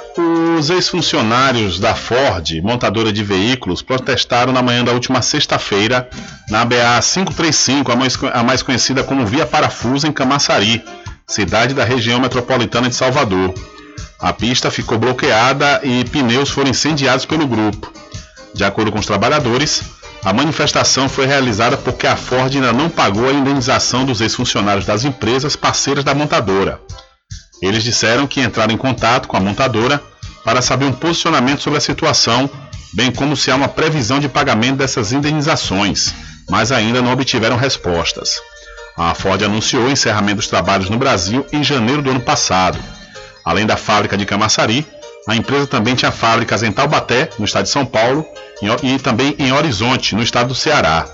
os ex-funcionários da Ford, montadora de veículos, protestaram na manhã da última sexta-feira na BA 535, a mais, a mais conhecida como Via Parafuso, em Camaçari, cidade da região metropolitana de Salvador. A pista ficou bloqueada e pneus foram incendiados pelo grupo. De acordo com os trabalhadores, a manifestação foi realizada porque a Ford ainda não pagou a indenização dos ex-funcionários das empresas parceiras da montadora. Eles disseram que entraram em contato com a montadora para saber um posicionamento sobre a situação, bem como se há uma previsão de pagamento dessas indenizações, mas ainda não obtiveram respostas. A Ford anunciou o encerramento dos trabalhos no Brasil em janeiro do ano passado. Além da fábrica de Camaçari, a empresa também tinha fábricas em Taubaté, no estado de São Paulo, e também em Horizonte, no estado do Ceará.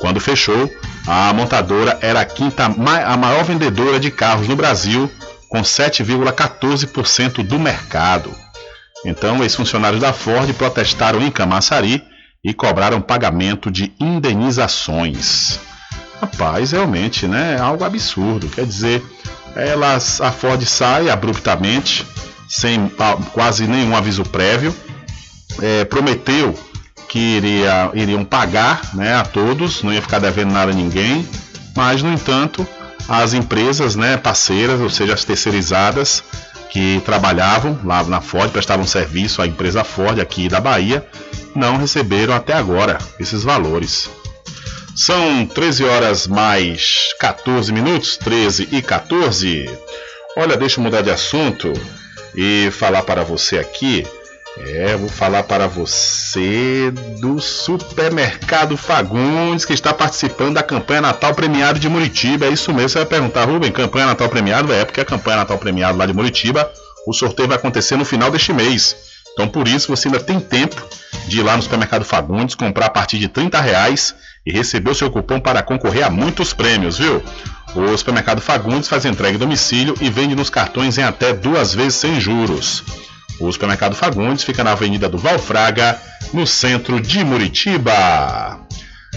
Quando fechou, a montadora era a quinta a maior vendedora de carros no Brasil, com 7,14% do mercado. Então, ex-funcionários da Ford protestaram em Camaçari e cobraram pagamento de indenizações. Rapaz, realmente, né? É algo absurdo. Quer dizer, elas, a Ford sai abruptamente, sem quase nenhum aviso prévio, é, prometeu que iria, iriam pagar né, a todos, não ia ficar devendo nada a ninguém, mas, no entanto, as empresas né, parceiras, ou seja, as terceirizadas, que trabalhavam lá na Ford, prestavam serviço à empresa Ford aqui da Bahia, não receberam até agora esses valores. São 13 horas mais 14 minutos, 13 e 14. Olha, deixa eu mudar de assunto e falar para você aqui é, vou falar para você do Supermercado Fagundes, que está participando da campanha Natal Premiado de Muritiba. É isso mesmo, você vai perguntar, Rubem, campanha Natal Premiado? É, porque a campanha Natal Premiado lá de Muritiba, o sorteio vai acontecer no final deste mês. Então, por isso, você ainda tem tempo de ir lá no Supermercado Fagundes, comprar a partir de 30 reais e receber o seu cupom para concorrer a muitos prêmios, viu? O Supermercado Fagundes faz entrega em domicílio e vende nos cartões em até duas vezes sem juros. O supermercado Fagundes fica na Avenida do Valfraga, no centro de Muritiba.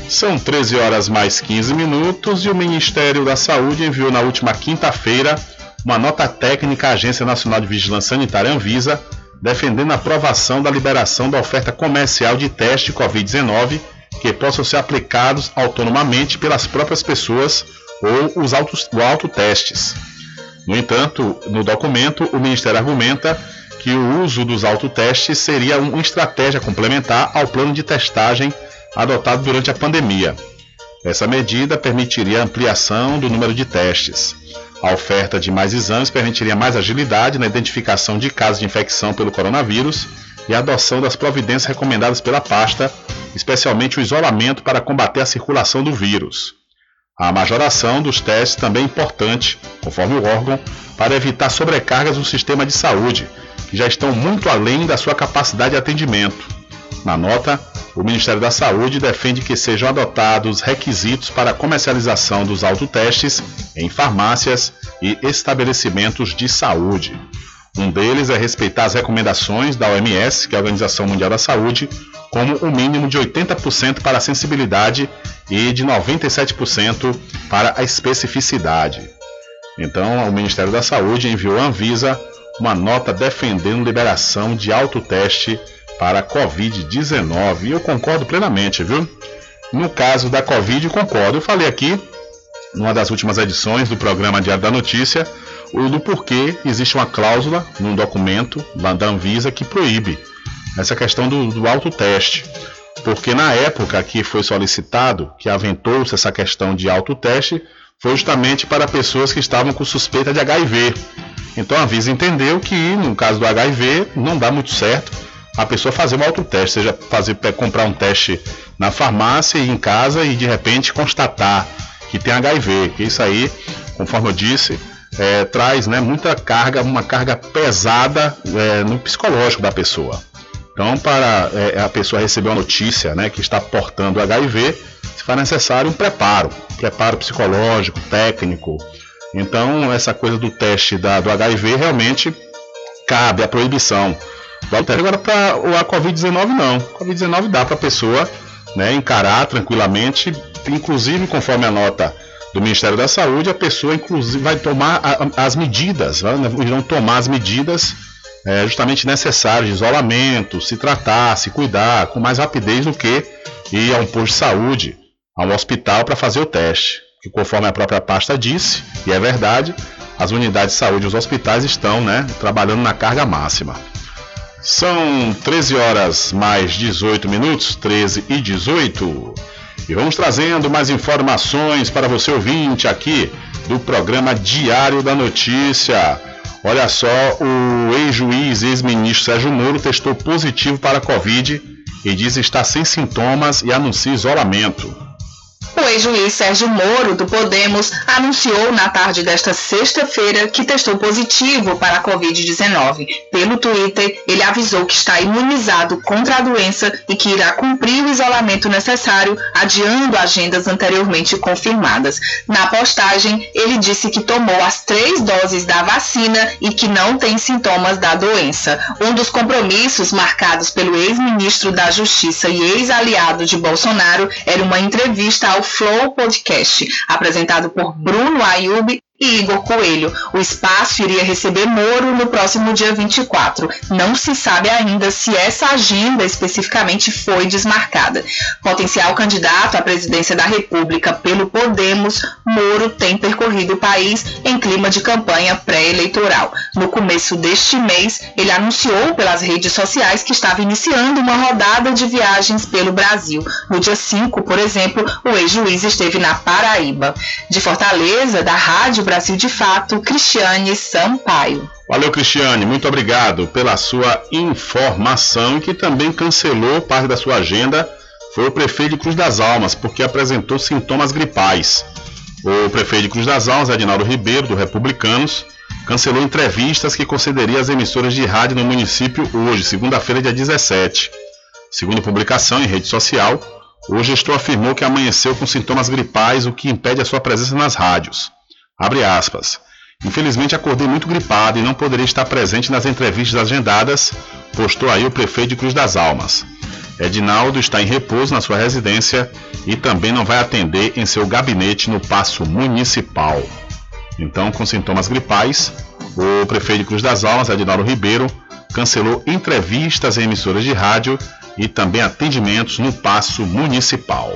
São 13 horas mais 15 minutos e o Ministério da Saúde enviou na última quinta-feira uma nota técnica à Agência Nacional de Vigilância Sanitária Anvisa, defendendo a aprovação da liberação da oferta comercial de teste Covid-19 que possam ser aplicados autonomamente pelas próprias pessoas ou os autotestes. No entanto, no documento, o Ministério argumenta que o uso dos autotestes seria uma estratégia complementar ao plano de testagem adotado durante a pandemia. Essa medida permitiria ampliação do número de testes. A oferta de mais exames permitiria mais agilidade na identificação de casos de infecção pelo coronavírus e a adoção das providências recomendadas pela pasta, especialmente o isolamento para combater a circulação do vírus. A majoração dos testes também é importante, conforme o órgão, para evitar sobrecargas no sistema de saúde, já estão muito além da sua capacidade de atendimento. Na nota, o Ministério da Saúde defende que sejam adotados requisitos para a comercialização dos autotestes em farmácias e estabelecimentos de saúde. Um deles é respeitar as recomendações da OMS, que é a Organização Mundial da Saúde, como um mínimo de 80% para a sensibilidade e de 97% para a especificidade. Então, o Ministério da Saúde enviou à Anvisa uma nota defendendo liberação de autoteste para a Covid-19. E eu concordo plenamente, viu? No caso da Covid, concordo. Eu falei aqui, numa das últimas edições do programa Diário da Notícia, o do porquê existe uma cláusula num documento da Anvisa que proíbe essa questão do, do autoteste. Porque na época que foi solicitado, que aventou-se essa questão de autoteste, foi justamente para pessoas que estavam com suspeita de HIV. Então a Anvisa entendeu que no caso do HIV não dá muito certo a pessoa fazer um autoteste, seja fazer comprar um teste na farmácia e em casa e de repente constatar que tem HIV, que isso aí, conforme eu disse, é, traz né, muita carga, uma carga pesada é, no psicológico da pessoa. Então, para é, a pessoa receber uma notícia né, que está portando HIV, se faz necessário um preparo, preparo psicológico, técnico. Então, essa coisa do teste da, do HIV realmente cabe a proibição. Agora, para a Covid-19, não. Covid-19 dá para a pessoa né, encarar tranquilamente, inclusive conforme a nota do Ministério da Saúde, a pessoa inclusive vai tomar as medidas, irão tomar as medidas é, justamente necessárias de isolamento, se tratar, se cuidar com mais rapidez do que ir a um posto de saúde, a um hospital para fazer o teste. Que conforme a própria pasta disse, e é verdade, as unidades de saúde e os hospitais estão né, trabalhando na carga máxima. São 13 horas mais 18 minutos, 13 e 18. E vamos trazendo mais informações para você ouvinte aqui do programa Diário da Notícia. Olha só, o ex-juiz, ex-ministro Sérgio Moro testou positivo para a Covid e diz estar sem sintomas e anuncia isolamento. O ex-juiz Sérgio Moro, do Podemos, anunciou na tarde desta sexta-feira que testou positivo para a Covid-19. Pelo Twitter, ele avisou que está imunizado contra a doença e que irá cumprir o isolamento necessário, adiando agendas anteriormente confirmadas. Na postagem, ele disse que tomou as três doses da vacina e que não tem sintomas da doença. Um dos compromissos marcados pelo ex-ministro da Justiça e ex-aliado de Bolsonaro era uma entrevista ao Flow Podcast, apresentado por Bruno Ayub e Igor Coelho. O espaço iria receber Moro no próximo dia 24. Não se sabe ainda se essa agenda especificamente foi desmarcada. Potencial candidato à presidência da República pelo Podemos, Moro tem percorrido o país em clima de campanha pré-eleitoral. No começo deste mês, ele anunciou pelas redes sociais que estava iniciando uma rodada de viagens pelo Brasil. No dia 5, por exemplo, o ex-juiz esteve na Paraíba. De Fortaleza, da Rádio Brasil de Fato, Cristiane Sampaio. Valeu, Cristiane, muito obrigado pela sua informação que também cancelou parte da sua agenda. Foi o prefeito de Cruz das Almas, porque apresentou sintomas gripais. O prefeito de Cruz das Almas, Adinaldo Ribeiro, do Republicanos, cancelou entrevistas que concederia às emissoras de rádio no município hoje, segunda-feira, dia 17. Segundo publicação em rede social, o gestor afirmou que amanheceu com sintomas gripais, o que impede a sua presença nas rádios. Abre aspas. Infelizmente acordei muito gripado e não poderia estar presente nas entrevistas agendadas, postou aí o prefeito de Cruz das Almas. Edinaldo está em repouso na sua residência e também não vai atender em seu gabinete no Paço Municipal. Então, com sintomas gripais, o prefeito de Cruz das Almas, Edinaldo Ribeiro, cancelou entrevistas em emissoras de rádio e também atendimentos no Paço Municipal.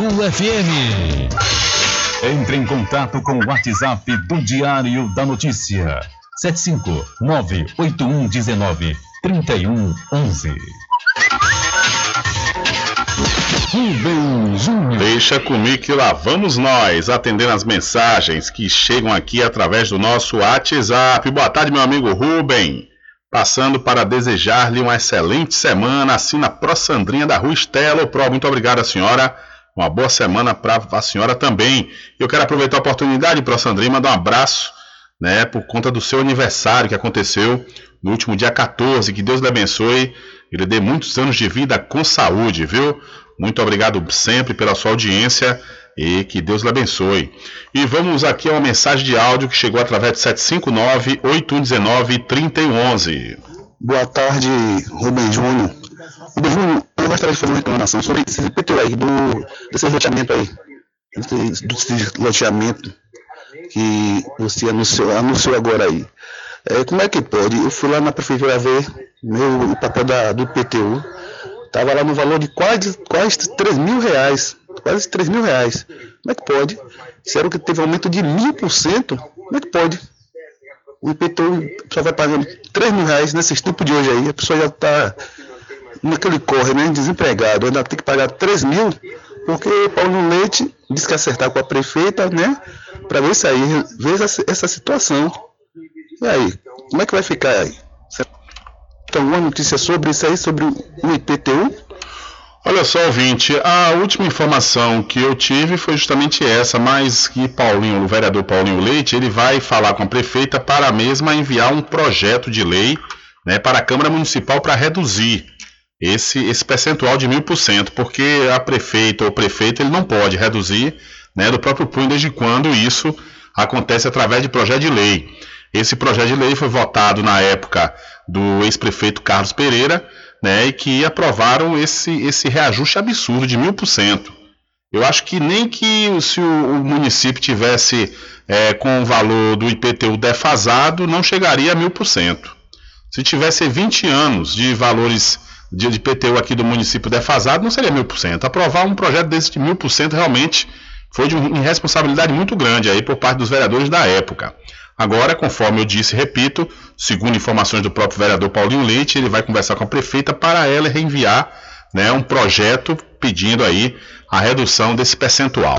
FM. Entre em contato com o WhatsApp do Diário da Notícia. 759-8119-3111. Rubem Júnior. Deixa comigo que lá vamos nós atendendo as mensagens que chegam aqui através do nosso WhatsApp. Boa tarde, meu amigo Rubem. Passando para desejar-lhe uma excelente semana, assim na Pro Sandrinha da Rua Estela. Pro, muito obrigado, senhora. Uma boa semana para a senhora também. Eu quero aproveitar a oportunidade, Pro Sandrinha, e mandar um abraço, né, por conta do seu aniversário que aconteceu no último dia 14. Que Deus lhe abençoe e lhe dê muitos anos de vida com saúde, viu? Muito obrigado sempre pela sua audiência e que Deus lhe abençoe. E vamos aqui a uma mensagem de áudio que chegou através de 759-8119-3111. Boa tarde, Rubem Júnior. Rubem Júnior, gostaria de fazer uma reclamação sobre esse IPTU aí, do, desse loteamento aí, desse, desse loteamento que você anunciou, anunciou agora aí. É, como é que pode? Eu fui lá na prefeitura ver meu, o papel da, do IPTU, estava lá no valor de quase, quase 3 mil reais, quase 3 mil reais. Como é que pode? Disseram que teve aumento de mil por cento, como é que pode? o IPTU só vai pagando 3 mil reais nesses tempos de hoje aí, a pessoa já está naquele corre, né? Desempregado, ainda tem que pagar 3 mil, porque Paulo Leite disse que acertar com a prefeita, né? Para ver isso aí, ver essa, essa situação. E aí, como é que vai ficar aí? Tem alguma notícia sobre isso aí, sobre o IPTU? Olha só, ouvinte, a última informação que eu tive foi justamente essa, mas que Paulinho, o vereador Paulinho Leite, ele vai falar com a prefeita para a mesma enviar um projeto de lei né, para a Câmara Municipal para reduzir esse, esse percentual de mil por cento, porque a prefeita ou prefeito ele não pode reduzir né, do próprio punho desde quando isso acontece através de projeto de lei. Esse projeto de lei foi votado na época do ex-prefeito Carlos Pereira, né, e que aprovaram esse, esse reajuste absurdo de mil por cento. Eu acho que nem que se o, o município tivesse é, com o valor do IPTU defasado, não chegaria a mil por cento. Se tivesse 20 anos de valores de, de IPTU aqui do município defasado, não seria mil por cento. Aprovar um projeto desse de mil por cento realmente foi de uma irresponsabilidade muito grande aí por parte dos vereadores da época. Agora, conforme eu disse, repito, segundo informações do próprio vereador Paulinho Leite, ele vai conversar com a prefeita para ela reenviar né, um projeto pedindo aí a redução desse percentual.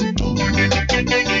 Thank you.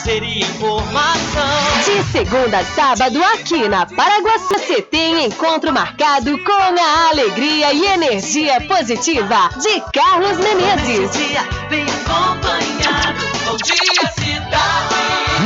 Lazer e informação. De segunda a sábado, aqui na Paraguaçu, você tem encontro marcado com a alegria e energia positiva de Carlos Menezes. Bem acompanhado. Bom dia, cidade.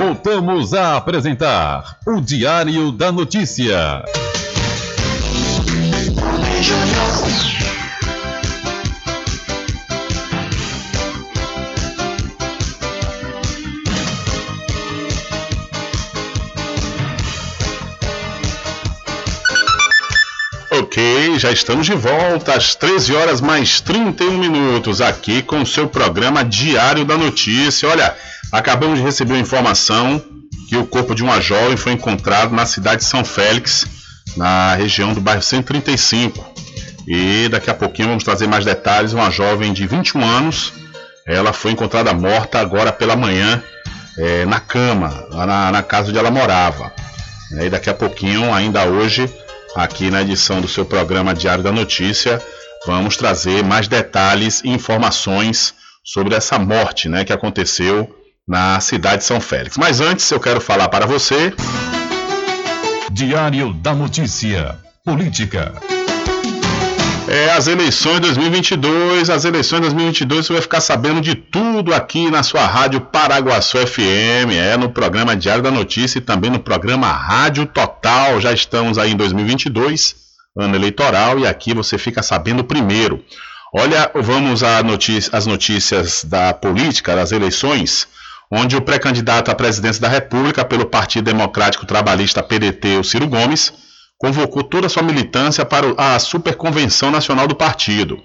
Voltamos a apresentar o Diário da Notícia. Ok, já estamos de volta às 13 horas mais 31 minutos aqui com o seu programa Diário da Notícia. Olha, acabamos de receber informação que o corpo de uma jovem foi encontrado na cidade de São Félix, na região do bairro 135. E daqui a pouquinho vamos trazer mais detalhes. Uma jovem de 21 anos, ela foi encontrada morta agora pela manhã é, na cama, lá na, na casa onde ela morava. E daqui a pouquinho, ainda hoje, aqui na edição do seu programa Diário da Notícia, vamos trazer mais detalhes e informações sobre essa morte né, que aconteceu na cidade de São Félix. Mas antes eu quero falar para você. Diário da Notícia. Política. É, as eleições 2022, as eleições 2022 você vai ficar sabendo de tudo aqui na sua rádio Paraguaçu FM, é no programa Diário da Notícia e também no programa Rádio Total. Já estamos aí em 2022, ano eleitoral, e aqui você fica sabendo primeiro. Olha, vamos às notícia, notícias da política, das eleições, onde o pré-candidato à presidência da República pelo Partido Democrático Trabalhista PDT, o Ciro Gomes, convocou toda a sua militância para a Superconvenção Nacional do Partido.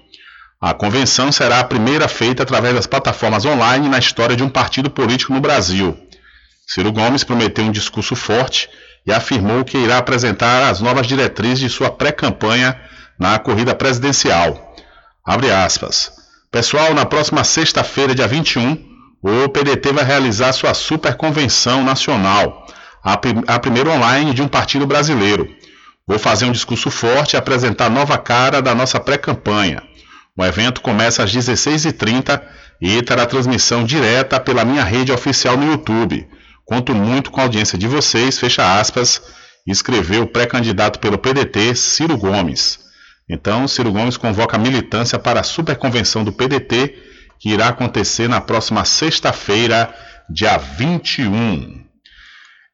A convenção será a primeira feita através das plataformas online na história de um partido político no Brasil. Ciro Gomes prometeu um discurso forte e afirmou que irá apresentar as novas diretrizes de sua pré-campanha na corrida presidencial. Pessoal, na próxima sexta-feira, dia 21, o PDT vai realizar sua superconvenção nacional, a, prim a primeira online de um partido brasileiro. Vou fazer um discurso forte e apresentar a nova cara da nossa pré-campanha. O evento começa às 16h30 e terá transmissão direta pela minha rede oficial no YouTube. Conto muito com a audiência de vocês, fecha aspas, escreveu o pré-candidato pelo PDT, Ciro Gomes. Então, Ciro Gomes convoca a militância para a superconvenção do PDT, que irá acontecer na próxima sexta-feira, dia 21.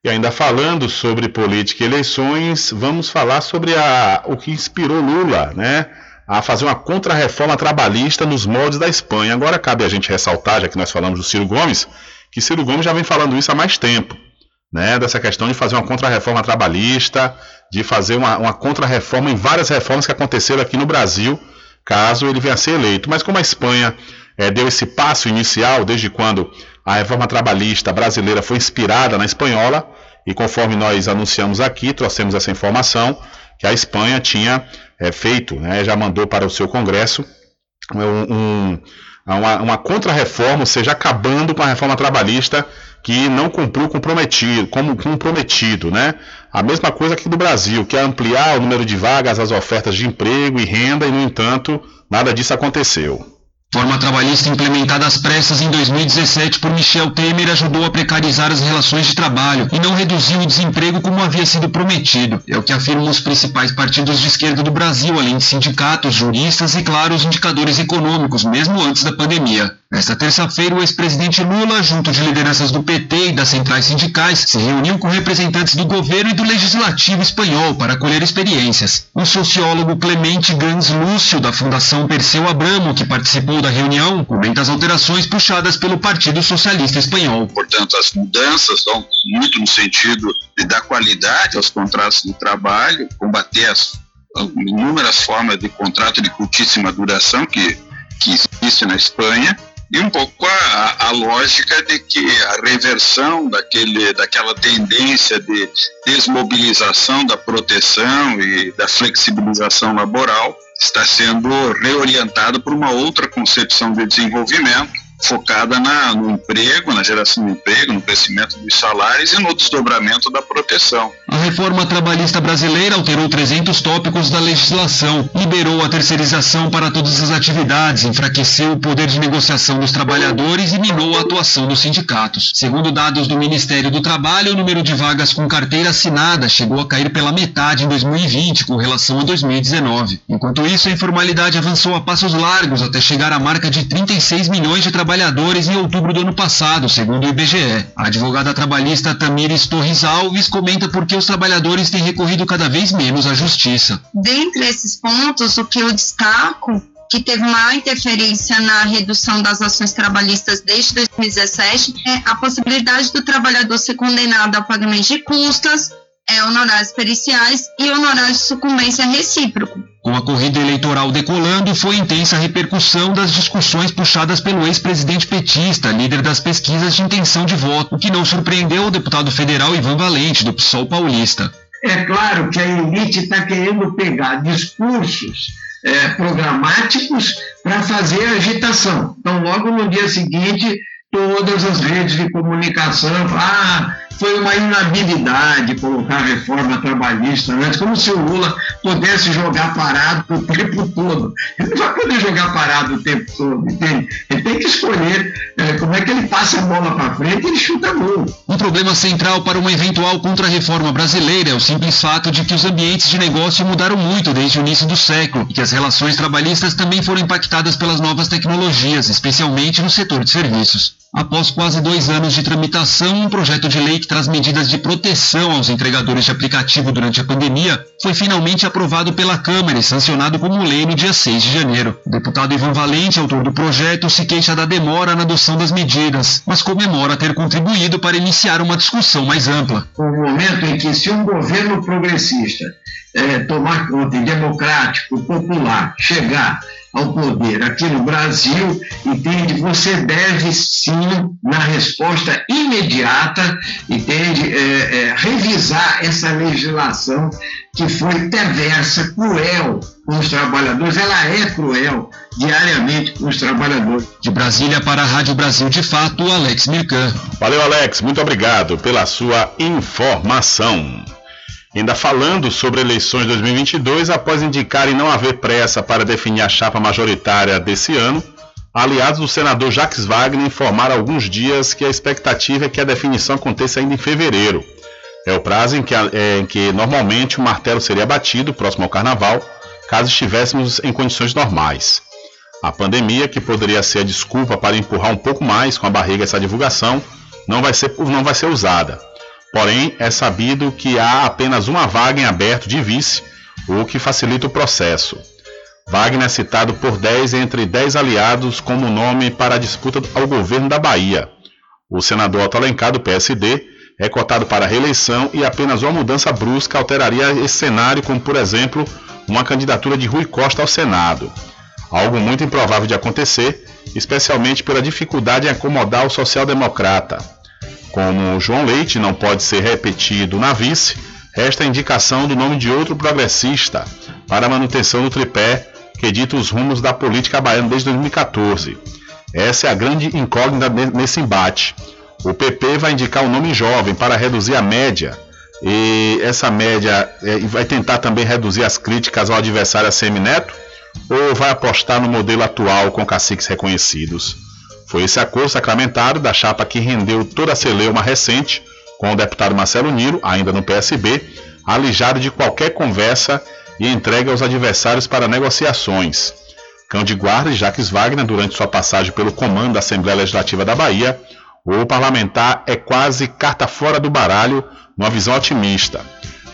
E ainda falando sobre política e eleições, vamos falar sobre a, o que inspirou Lula, né? A fazer uma contrarreforma trabalhista nos moldes da Espanha. Agora cabe a gente ressaltar, já que nós falamos do Ciro Gomes, que Ciro Gomes já vem falando isso há mais tempo, né? Dessa questão de fazer uma contrarreforma trabalhista, de fazer uma, uma contrarreforma em várias reformas que aconteceram aqui no Brasil, caso ele venha a ser eleito. Mas como a Espanha é, deu esse passo inicial, desde quando a reforma trabalhista brasileira foi inspirada na espanhola, e conforme nós anunciamos aqui, trouxemos essa informação, que a Espanha tinha é, feito, né, já mandou para o seu Congresso um, um, uma, uma contra-reforma, ou seja, acabando com a reforma trabalhista que não cumpriu comprometido, como comprometido, né? A mesma coisa aqui do Brasil, que é ampliar o número de vagas, as ofertas de emprego e renda, e no entanto, nada disso aconteceu. Forma trabalhista implementada às pressas em 2017 por Michel Temer ajudou a precarizar as relações de trabalho e não reduziu o desemprego como havia sido prometido. É o que afirmam os principais partidos de esquerda do Brasil, além de sindicatos, juristas e, claro, os indicadores econômicos, mesmo antes da pandemia. Nesta terça-feira, o ex-presidente Lula, junto de lideranças do PT e das centrais sindicais, se reuniu com representantes do governo e do legislativo espanhol para colher experiências. O sociólogo Clemente Gans Lúcio, da Fundação Perseu Abramo, que participou da reunião, comenta as alterações puxadas pelo Partido Socialista Espanhol. Portanto, as mudanças vão muito no sentido de dar qualidade aos contratos de trabalho, combater as inúmeras formas de contrato de curtíssima duração que, que existe na Espanha e um pouco a, a, lógica de que a reversão daquele, daquela tendência de desmobilização da proteção e da flexibilização laboral está sendo reorientado por uma outra concepção de desenvolvimento focada na, no emprego, na geração de emprego, no crescimento dos salários e no desdobramento da proteção. A reforma trabalhista brasileira alterou 300 tópicos da legislação, liberou a terceirização para todas as atividades, enfraqueceu o poder de negociação dos trabalhadores e minou a atuação dos sindicatos. Segundo dados do Ministério do Trabalho, o número de vagas com carteira assinada chegou a cair pela metade em 2020 com relação a 2019. Enquanto isso, a informalidade avançou a passos largos até chegar à marca de 36 milhões de trabalhadores em outubro do ano passado, segundo o IBGE. A advogada trabalhista Tamires Torres Alves comenta por que os trabalhadores têm recorrido cada vez menos à justiça. Dentre esses pontos, o que eu destaco que teve maior interferência na redução das ações trabalhistas desde 2017 é a possibilidade do trabalhador ser condenado ao pagamento de custas, é, honorários periciais e honorários de sucumbência recíproco. Com a corrida eleitoral decolando, foi intensa a repercussão das discussões puxadas pelo ex-presidente petista, líder das pesquisas de intenção de voto, o que não surpreendeu o deputado federal Ivan Valente, do PSOL paulista. É claro que a elite está querendo pegar discursos é, programáticos para fazer agitação. Então, logo no dia seguinte, todas as redes de comunicação, ah, foi uma inabilidade colocar a reforma trabalhista antes, como se o Lula pudesse jogar parado o tempo todo. Ele não vai poder jogar parado o tempo todo, entende? Ele tem que escolher é, como é que ele passa a bola para frente e ele chuta gol. Um problema central para uma eventual contra-reforma brasileira é o simples fato de que os ambientes de negócio mudaram muito desde o início do século e que as relações trabalhistas também foram impactadas pelas novas tecnologias, especialmente no setor de serviços. Após quase dois anos de tramitação, um projeto de lei que traz medidas de proteção aos entregadores de aplicativo durante a pandemia foi finalmente aprovado pela Câmara e sancionado como lei no dia 6 de janeiro. O deputado Ivan Valente, autor do projeto, se queixa da demora na adoção das medidas, mas comemora ter contribuído para iniciar uma discussão mais ampla. O momento em que, se um governo progressista é, tomar conta democrático, popular, chegar ao poder aqui no Brasil, entende? Você deve sim, na resposta imediata, entende? É, é, revisar essa legislação que foi perversa, cruel com os trabalhadores. Ela é cruel diariamente com os trabalhadores. De Brasília para a Rádio Brasil de Fato, Alex Mirkan. Valeu, Alex. Muito obrigado pela sua informação. Ainda falando sobre eleições 2022, após indicarem não haver pressa para definir a chapa majoritária desse ano, aliados do senador Jacques Wagner informaram há alguns dias que a expectativa é que a definição aconteça ainda em fevereiro. É o prazo em que, é, em que normalmente o martelo seria batido próximo ao carnaval, caso estivéssemos em condições normais. A pandemia, que poderia ser a desculpa para empurrar um pouco mais com a barriga essa divulgação, não vai ser, não vai ser usada. Porém, é sabido que há apenas uma vaga em aberto de vice, o que facilita o processo. Wagner é citado por 10 entre 10 aliados como nome para a disputa ao governo da Bahia. O senador Otto Alencar, do PSD, é cotado para reeleição e apenas uma mudança brusca alteraria esse cenário, como, por exemplo, uma candidatura de Rui Costa ao Senado. Algo muito improvável de acontecer, especialmente pela dificuldade em acomodar o social-democrata. Como João Leite não pode ser repetido na vice, resta a indicação do nome de outro progressista para a manutenção do tripé que dita os rumos da política baiana desde 2014. Essa é a grande incógnita nesse embate. O PP vai indicar um nome jovem para reduzir a média, e essa média é, vai tentar também reduzir as críticas ao adversário Semineto, ou vai apostar no modelo atual com caciques reconhecidos? Foi esse acordo sacramentado da chapa que rendeu toda a celeuma recente, com o deputado Marcelo Niro, ainda no PSB, alijado de qualquer conversa e entregue aos adversários para negociações. Cão de guarda e Jacques Wagner, durante sua passagem pelo comando da Assembleia Legislativa da Bahia, o parlamentar é quase carta fora do baralho, numa visão otimista.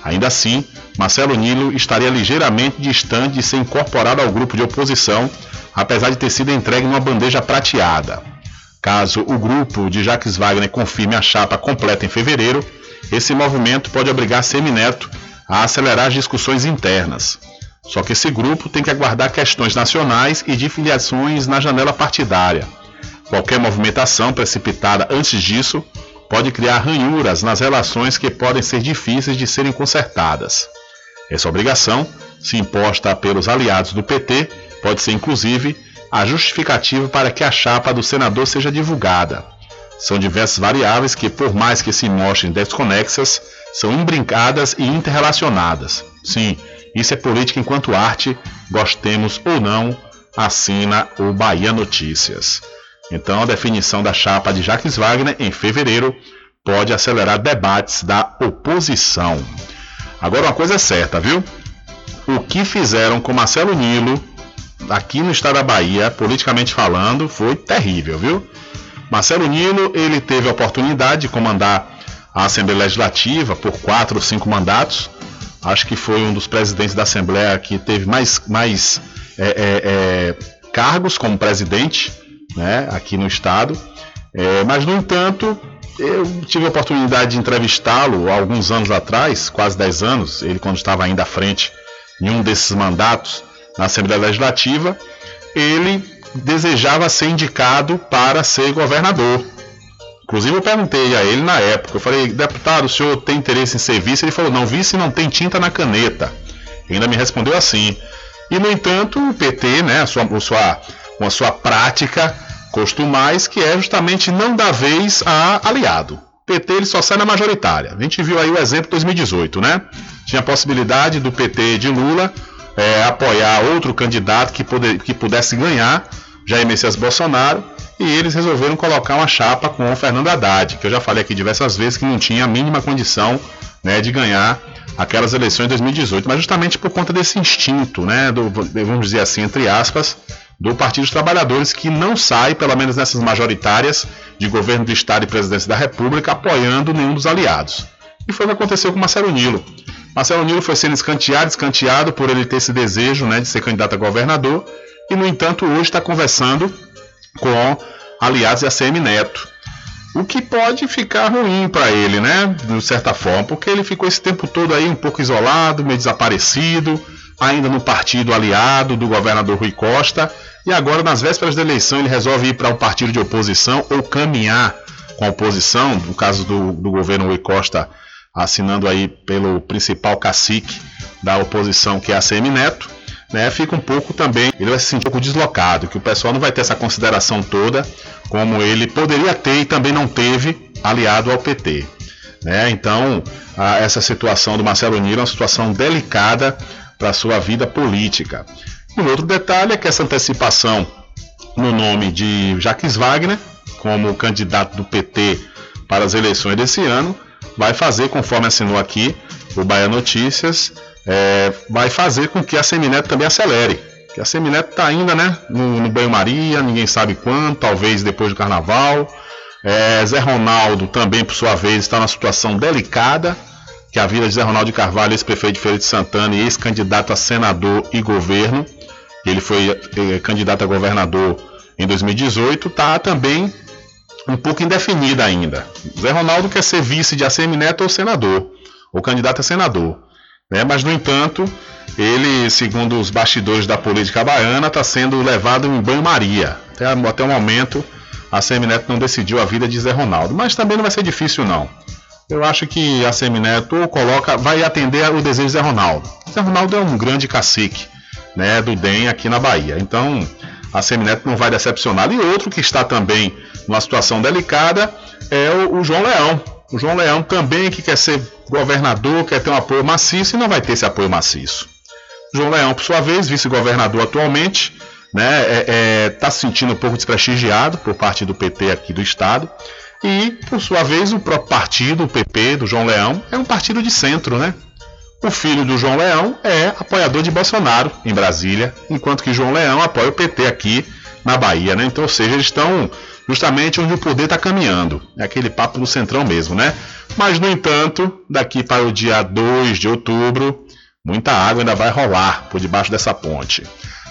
Ainda assim, Marcelo Nilo estaria ligeiramente distante de ser incorporado ao grupo de oposição apesar de ter sido entregue numa bandeja prateada. Caso o grupo de Jacques Wagner confirme a chapa completa em fevereiro, esse movimento pode obrigar Semineto a acelerar as discussões internas. Só que esse grupo tem que aguardar questões nacionais e de filiações na janela partidária. Qualquer movimentação precipitada antes disso pode criar ranhuras nas relações que podem ser difíceis de serem consertadas. Essa obrigação, se imposta pelos aliados do PT, pode ser inclusive a justificativa para que a chapa do senador seja divulgada. São diversas variáveis que, por mais que se mostrem desconexas, são imbrincadas e interrelacionadas. Sim, isso é política enquanto arte, gostemos ou não, assina o Bahia Notícias. Então, a definição da chapa de Jacques Wagner em fevereiro pode acelerar debates da oposição. Agora, uma coisa é certa, viu? O que fizeram com Marcelo Nilo, aqui no estado da Bahia, politicamente falando, foi terrível, viu? Marcelo Nilo, ele teve a oportunidade de comandar a Assembleia Legislativa por quatro ou cinco mandatos. Acho que foi um dos presidentes da Assembleia que teve mais, mais é, é, é, cargos como presidente né, aqui no estado. É, mas, no entanto, eu tive a oportunidade de entrevistá-lo alguns anos atrás, quase 10 anos, ele quando estava ainda à frente em um desses mandatos na Assembleia Legislativa, ele desejava ser indicado para ser governador. Inclusive eu perguntei a ele na época, eu falei, deputado, o senhor tem interesse em ser vice? Ele falou, não, vice não tem tinta na caneta. Ele ainda me respondeu assim. E no entanto, o PT, né, a sua, a sua, com a sua prática costumais, que é justamente não dar vez a aliado. O PT ele só sai na majoritária. A gente viu aí o exemplo 2018, né? Tinha a possibilidade do PT de Lula é, apoiar outro candidato que, poder, que pudesse ganhar, Jair Messias Bolsonaro, e eles resolveram colocar uma chapa com o Fernando Haddad, que eu já falei aqui diversas vezes que não tinha a mínima condição né, de ganhar aquelas eleições de 2018, mas justamente por conta desse instinto, né, do, vamos dizer assim, entre aspas, do Partido dos Trabalhadores, que não sai, pelo menos nessas majoritárias, de governo do Estado e presidência da República, apoiando nenhum dos aliados. E foi o que aconteceu com Marcelo Nilo. Marcelo Nilo foi sendo escanteado, escanteado por ele ter esse desejo né, de ser candidato a governador, e no entanto hoje está conversando com aliados e ACM Neto. O que pode ficar ruim para ele, né? De certa forma, porque ele ficou esse tempo todo aí um pouco isolado, meio desaparecido, ainda no partido aliado do governador Rui Costa, e agora, nas vésperas da eleição, ele resolve ir para o um partido de oposição ou caminhar com a oposição, no caso do, do governo Rui Costa, assinando aí pelo principal cacique da oposição, que é a CM Neto, né, fica um pouco também, ele vai se sentir um pouco deslocado, que o pessoal não vai ter essa consideração toda, como ele poderia ter e também não teve aliado ao PT. Né? Então, a, essa situação do Marcelo Niro é uma situação delicada para a sua vida política. Um outro detalhe é que essa antecipação no nome de Jacques Wagner, como candidato do PT para as eleições desse ano, vai fazer, conforme assinou aqui o Bahia Notícias, é, vai fazer com que a Semineto também acelere. Que a Semineto está ainda né, no, no banho-maria, ninguém sabe quando, talvez depois do carnaval. É, Zé Ronaldo também, por sua vez, está numa situação delicada, que a vida de Zé Ronaldo de Carvalho, ex-prefeito de Feira de Santana e ex-candidato a senador e governo, ele foi eh, candidato a governador em 2018, está também um pouco indefinida ainda. Zé Ronaldo quer ser vice de ACM Neto ou senador, ou candidato a senador. Né? Mas, no entanto, ele, segundo os bastidores da política baiana, está sendo levado em banho-maria. Até, até o momento, a ACM Neto não decidiu a vida de Zé Ronaldo. Mas também não vai ser difícil, não. Eu acho que a Semineto coloca, vai atender o desejo de Zé Ronaldo. Zé Ronaldo é um grande cacique né, do DEM aqui na Bahia. Então a Semineto não vai decepcionar. E outro que está também numa situação delicada é o, o João Leão. O João Leão também que quer ser governador, quer ter um apoio maciço e não vai ter esse apoio maciço. João Leão, por sua vez, vice-governador atualmente, né, está é, é, tá se sentindo um pouco desprestigiado por parte do PT aqui do estado. E, por sua vez, o próprio partido, o PP, do João Leão, é um partido de centro, né? O filho do João Leão é apoiador de Bolsonaro em Brasília, enquanto que João Leão apoia o PT aqui na Bahia, né? Então, ou seja, eles estão justamente onde o poder está caminhando. É aquele papo do centrão mesmo, né? Mas, no entanto, daqui para o dia 2 de outubro, muita água ainda vai rolar por debaixo dessa ponte.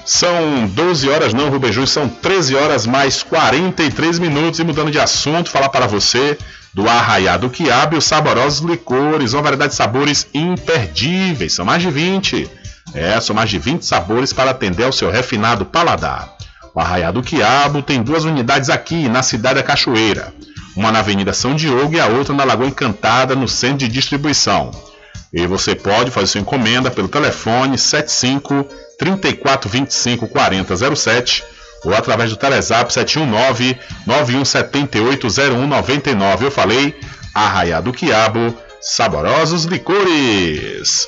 São 12 horas, não, Rubem são 13 horas mais 43 minutos. E mudando de assunto, falar para você do Arraiado Quiabo e os saborosos licores, uma variedade de sabores imperdíveis. São mais de 20. É, são mais de 20 sabores para atender ao seu refinado paladar. O Arraiado Quiabo tem duas unidades aqui na cidade da Cachoeira. Uma na Avenida São Diogo e a outra na Lagoa Encantada, no centro de distribuição. E você pode fazer sua encomenda pelo telefone 75 3425 4007 ou através do Telezap 719-9178-0199. Eu falei, Arraiá do Quiabo, saborosos licores.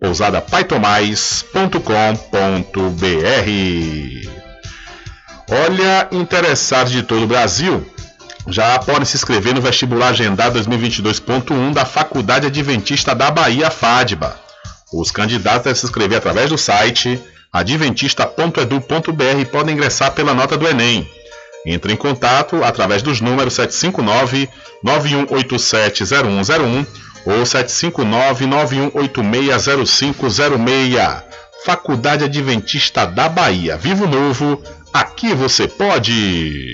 pousadapaitomais.com.br. Olha, interessados de todo o Brasil já podem se inscrever no vestibular agendado 2022.1 da Faculdade Adventista da Bahia, FADBA. Os candidatos devem se inscrever através do site adventista.edu.br e podem ingressar pela nota do Enem. Entre em contato através dos números 759 91870101 ou 759 91860506. Faculdade Adventista da Bahia. Vivo Novo, aqui você pode.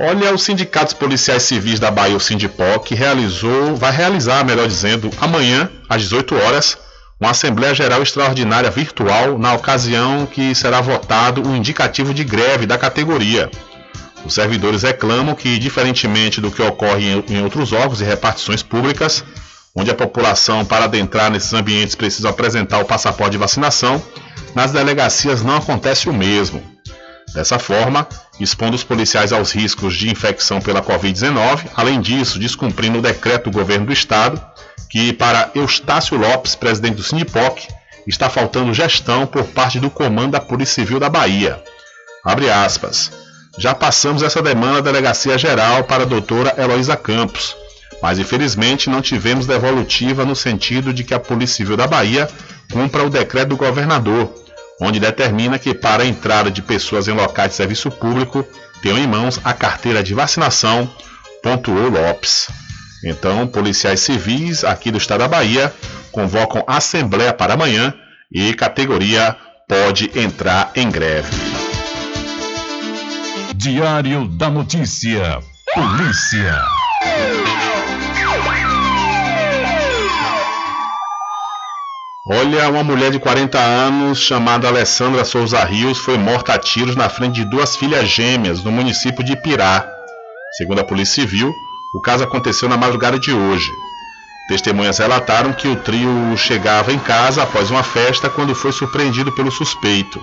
Olha, os sindicatos policiais civis da Bahia, o Sindipoc, realizou, vai realizar, melhor dizendo, amanhã, às 18 horas, uma Assembleia Geral Extraordinária virtual, na ocasião que será votado o indicativo de greve da categoria. Os servidores reclamam que, diferentemente do que ocorre em outros órgãos e repartições públicas, onde a população, para adentrar nesses ambientes, precisa apresentar o passaporte de vacinação, nas delegacias não acontece o mesmo. Dessa forma, expondo os policiais aos riscos de infecção pela Covid-19, além disso, descumprindo o decreto do governo do estado, que para Eustácio Lopes, presidente do Sindipoc, está faltando gestão por parte do comando da Polícia Civil da Bahia. Abre aspas. Já passamos essa demanda à Delegacia Geral para a doutora Heloísa Campos, mas infelizmente não tivemos devolutiva no sentido de que a Polícia Civil da Bahia cumpra o decreto do governador, onde determina que para a entrada de pessoas em locais de serviço público tenham em mãos a carteira de vacinação, pontuou Lopes. Então, policiais civis aqui do estado da Bahia convocam assembleia para amanhã e categoria pode entrar em greve. Diário da Notícia. Polícia. Olha, uma mulher de 40 anos chamada Alessandra Souza Rios foi morta a tiros na frente de duas filhas gêmeas no município de Pirá. Segundo a Polícia Civil, o caso aconteceu na madrugada de hoje. Testemunhas relataram que o trio chegava em casa após uma festa quando foi surpreendido pelo suspeito.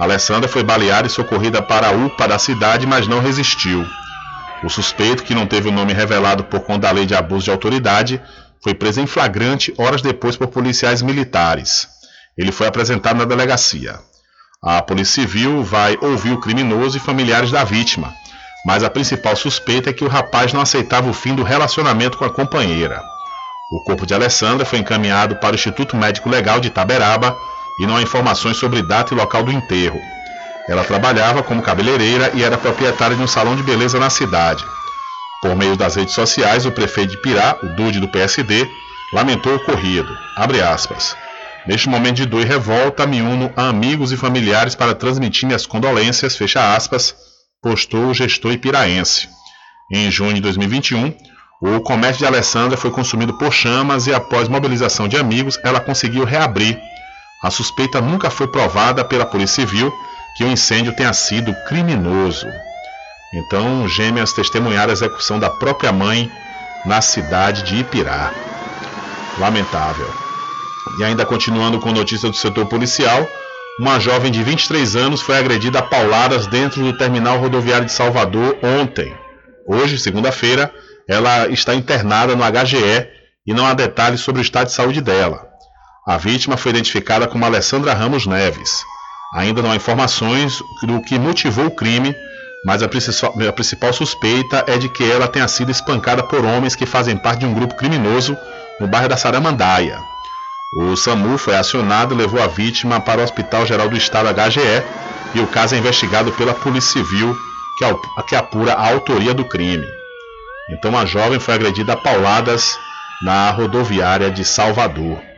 Alessandra foi baleada e socorrida para a UPA da cidade, mas não resistiu. O suspeito, que não teve o nome revelado por conta da lei de abuso de autoridade, foi preso em flagrante horas depois por policiais militares. Ele foi apresentado na delegacia. A Polícia Civil vai ouvir o criminoso e familiares da vítima, mas a principal suspeita é que o rapaz não aceitava o fim do relacionamento com a companheira. O corpo de Alessandra foi encaminhado para o Instituto Médico Legal de Itaberaba e não há informações sobre data e local do enterro. Ela trabalhava como cabeleireira e era proprietária de um salão de beleza na cidade. Por meio das redes sociais, o prefeito de Pirá, o Dude do PSD, lamentou o ocorrido. Neste momento de dor e revolta, me uno a amigos e familiares para transmitir minhas condolências, fecha aspas, postou o gestor ipiraense. Em junho de 2021, o comércio de Alessandra foi consumido por chamas e após mobilização de amigos, ela conseguiu reabrir. A suspeita nunca foi provada pela Polícia Civil que o incêndio tenha sido criminoso. Então, gêmeas testemunharam a execução da própria mãe na cidade de Ipirá. Lamentável. E ainda continuando com notícia do setor policial, uma jovem de 23 anos foi agredida a pauladas dentro do terminal rodoviário de Salvador ontem. Hoje, segunda-feira, ela está internada no HGE e não há detalhes sobre o estado de saúde dela. A vítima foi identificada como Alessandra Ramos Neves. Ainda não há informações do que motivou o crime mas a principal, a principal suspeita é de que ela tenha sido espancada por homens que fazem parte de um grupo criminoso no bairro da Saramandaia. O SAMU foi acionado e levou a vítima para o Hospital Geral do Estado HGE e o caso é investigado pela Polícia Civil, que, que apura a autoria do crime. Então a jovem foi agredida a pauladas na rodoviária de Salvador.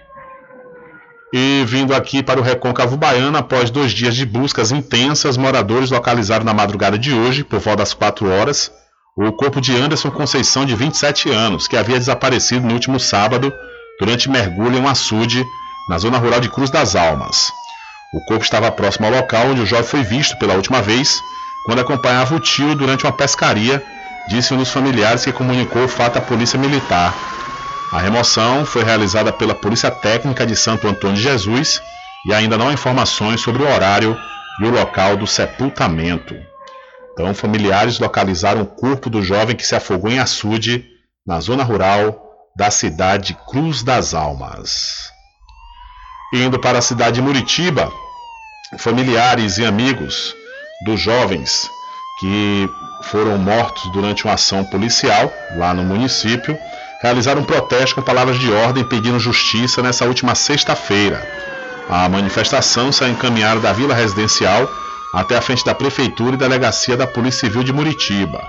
E vindo aqui para o Recôncavo Baiano, após dois dias de buscas intensas, moradores localizaram na madrugada de hoje, por volta das 4 horas, o corpo de Anderson Conceição, de 27 anos, que havia desaparecido no último sábado durante mergulho em um açude na zona rural de Cruz das Almas. O corpo estava próximo ao local onde o jovem foi visto pela última vez, quando acompanhava o tio durante uma pescaria, disse um dos familiares que comunicou o fato à Polícia Militar. A remoção foi realizada pela Polícia Técnica de Santo Antônio de Jesus e ainda não há informações sobre o horário e o local do sepultamento. Então, familiares localizaram o corpo do jovem que se afogou em açude na zona rural da cidade Cruz das Almas. Indo para a cidade de Muritiba, familiares e amigos dos jovens que foram mortos durante uma ação policial lá no município realizaram um protesto com palavras de ordem pedindo justiça nessa última sexta-feira. A manifestação saiu encaminhada da Vila Residencial até a frente da Prefeitura e Delegacia da Polícia Civil de Muritiba.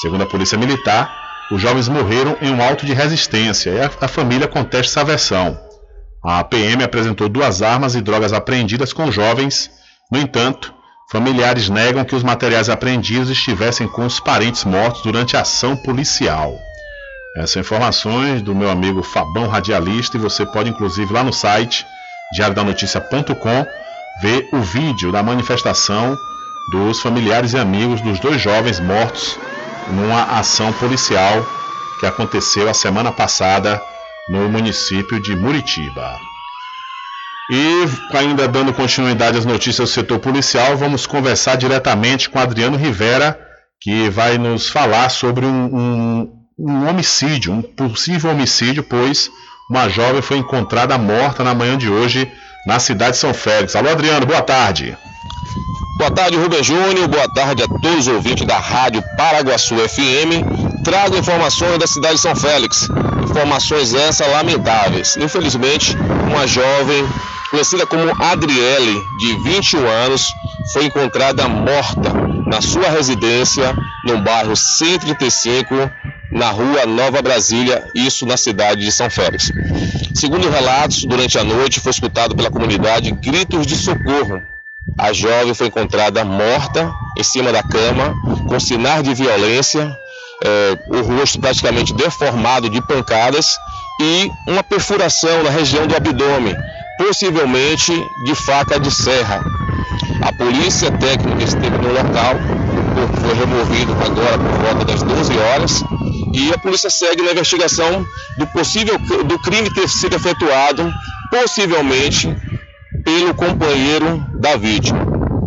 Segundo a Polícia Militar, os jovens morreram em um auto de resistência e a, a família contesta essa versão. A PM apresentou duas armas e drogas apreendidas com os jovens. No entanto, familiares negam que os materiais apreendidos estivessem com os parentes mortos durante a ação policial. Essas informações do meu amigo Fabão Radialista e você pode inclusive lá no site diariodanoticia.com ver o vídeo da manifestação dos familiares e amigos dos dois jovens mortos numa ação policial que aconteceu a semana passada no município de Muritiba. E ainda dando continuidade às notícias do setor policial, vamos conversar diretamente com Adriano Rivera, que vai nos falar sobre um, um um homicídio, um possível homicídio, pois uma jovem foi encontrada morta na manhã de hoje na cidade de São Félix. Alô, Adriano, boa tarde. Boa tarde, Rubem Júnior. Boa tarde a todos os ouvintes da Rádio Paraguaçu FM. Trago informações da cidade de São Félix. Informações essas lamentáveis. Infelizmente, uma jovem conhecida como Adriele, de 21 anos, foi encontrada morta na sua residência no bairro 135, na rua Nova Brasília, isso na cidade de São Félix. Segundo relatos, durante a noite foi escutado pela comunidade gritos de socorro. A jovem foi encontrada morta em cima da cama, com sinais de violência, é, o rosto praticamente deformado de pancadas e uma perfuração na região do abdômen, possivelmente de faca de serra. A polícia técnica esteve no local, foi removido agora por volta das 12 horas e a polícia segue na investigação do possível do crime ter sido efetuado, possivelmente pelo companheiro da vítima.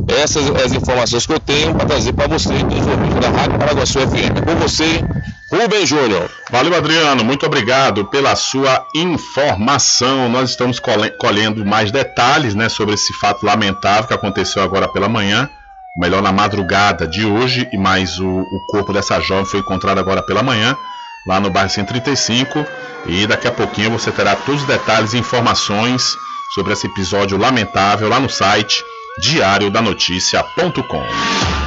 Essas as informações que eu tenho para trazer para você, dos ouvintes da Rádio Paraguaçu FM. É com você, Rubem Júnior. Valeu, Adriano. Muito obrigado pela sua informação. Nós estamos colhendo mais detalhes né, sobre esse fato lamentável que aconteceu agora pela manhã, melhor na madrugada de hoje, e mais o, o corpo dessa jovem foi encontrado agora pela manhã, lá no bairro 135. E daqui a pouquinho você terá todos os detalhes e informações sobre esse episódio lamentável lá no site diariodanoticia.com.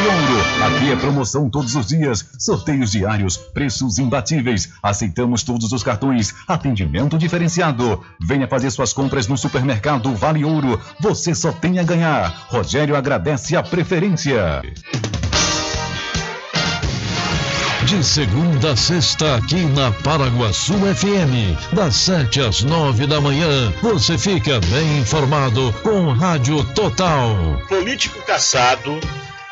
Ouro. Aqui é promoção todos os dias, sorteios diários, preços imbatíveis. Aceitamos todos os cartões, atendimento diferenciado. Venha fazer suas compras no supermercado Vale Ouro. Você só tem a ganhar. Rogério agradece a preferência. De segunda a sexta, aqui na Paraguaçu FM, das 7 às 9 da manhã, você fica bem informado com Rádio Total. Político caçado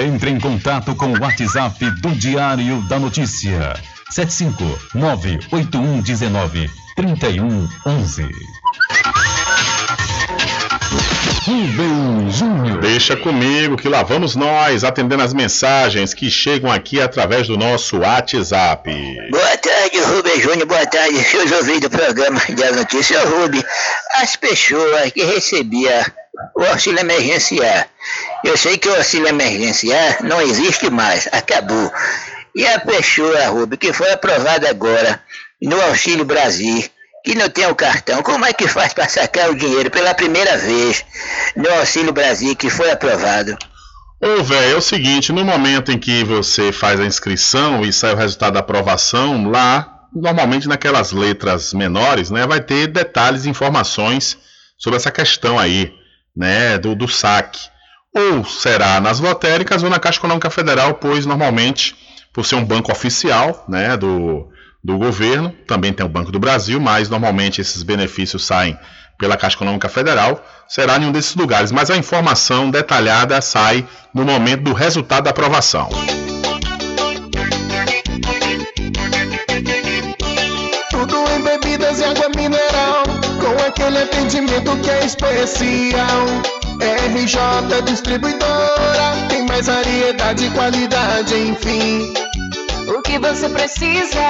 Entre em contato com o WhatsApp do Diário da Notícia. 759-8119-3111. Rubem Júnior. Deixa comigo que lá vamos nós atendendo as mensagens que chegam aqui através do nosso WhatsApp. Boa tarde, Rubem Júnior. Boa tarde, seus ouvintes do programa da Notícia Rubem. As pessoas que recebiam o auxílio emergencial. Eu sei que o auxílio emergencial não existe mais, acabou. E a pessoa, Rubem, que foi aprovada agora no Auxílio Brasil, que não tem o cartão, como é que faz para sacar o dinheiro pela primeira vez no Auxílio Brasil que foi aprovado? Ô, velho, é o seguinte, no momento em que você faz a inscrição e sai o resultado da aprovação, lá, normalmente naquelas letras menores, né, vai ter detalhes e informações sobre essa questão aí, né, do, do saque. Ou será nas lotéricas ou na Caixa Econômica Federal, pois normalmente, por ser um banco oficial, né, do, do governo, também tem o Banco do Brasil, mas normalmente esses benefícios saem pela Caixa Econômica Federal, será em um desses lugares, mas a informação detalhada sai no momento do resultado da aprovação. Aquele atendimento que é especial. RJ Distribuidora, tem mais variedade e qualidade, enfim. O que você precisa?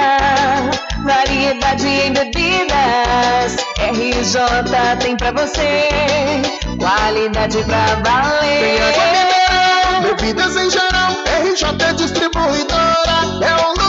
Variedade em bebidas. RJ tem pra você. Qualidade pra valer. Água mineral, bebidas em geral. RJ Distribuidora é o lugar.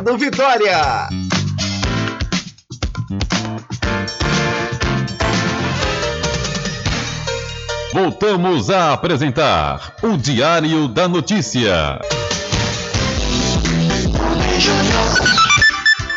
Vitória. Voltamos a apresentar o Diário da Notícia.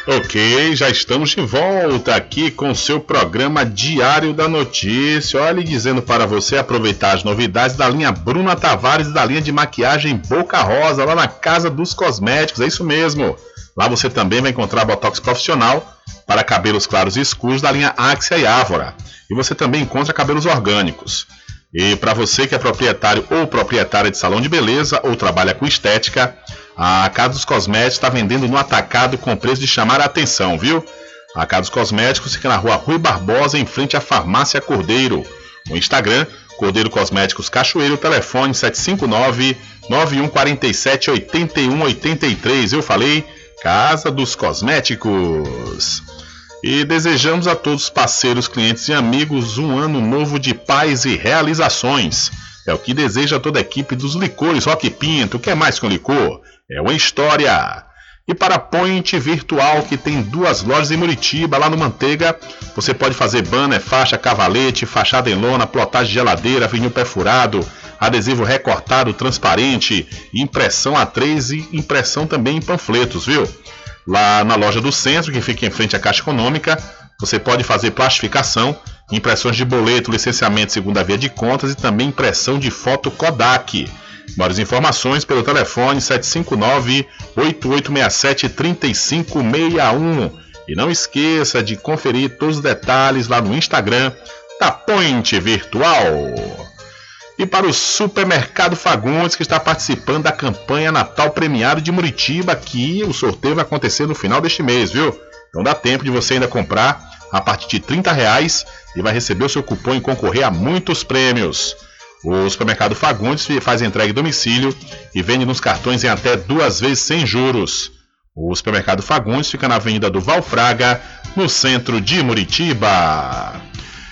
Ok, já estamos de volta aqui com o seu programa Diário da Notícia. Olha, e dizendo para você aproveitar as novidades da linha Bruna Tavares, da linha de maquiagem Boca Rosa, lá na Casa dos Cosméticos. É isso mesmo. Lá você também vai encontrar botox profissional para cabelos claros e escuros da linha Axia e Ávora. E você também encontra cabelos orgânicos. E para você que é proprietário ou proprietária de salão de beleza ou trabalha com estética, a Casa dos Cosméticos está vendendo no atacado com preço de chamar a atenção, viu? A Casa dos Cosméticos fica na rua Rui Barbosa, em frente à Farmácia Cordeiro. O Instagram, Cordeiro Cosméticos Cachoeiro, telefone 759 9147 8183. Eu falei, Casa dos Cosméticos. E desejamos a todos os parceiros, clientes e amigos um ano novo de paz e realizações. É o que deseja toda a equipe dos licores Rock Pinto. Mais que um licor? É uma história. E para a Point Virtual, que tem duas lojas em Muritiba, lá no Manteiga, você pode fazer banner, faixa, cavalete, fachada em lona, plotagem de geladeira, vinil perfurado, adesivo recortado, transparente, impressão A3 e impressão também em panfletos, viu? Lá na loja do centro, que fica em frente à Caixa Econômica, você pode fazer plastificação, impressões de boleto, licenciamento segunda via de contas e também impressão de foto Kodak. Maiores informações pelo telefone 759-8867-3561. E não esqueça de conferir todos os detalhes lá no Instagram da Point Virtual. E para o Supermercado Fagundes, que está participando da campanha Natal Premiado de Muritiba, que o sorteio vai acontecer no final deste mês, viu? Então dá tempo de você ainda comprar a partir de 30 reais e vai receber o seu cupom e concorrer a muitos prêmios. O supermercado Fagundes faz entrega em domicílio e vende nos cartões em até duas vezes sem juros. O supermercado Fagundes fica na Avenida do Valfraga, no centro de Muritiba.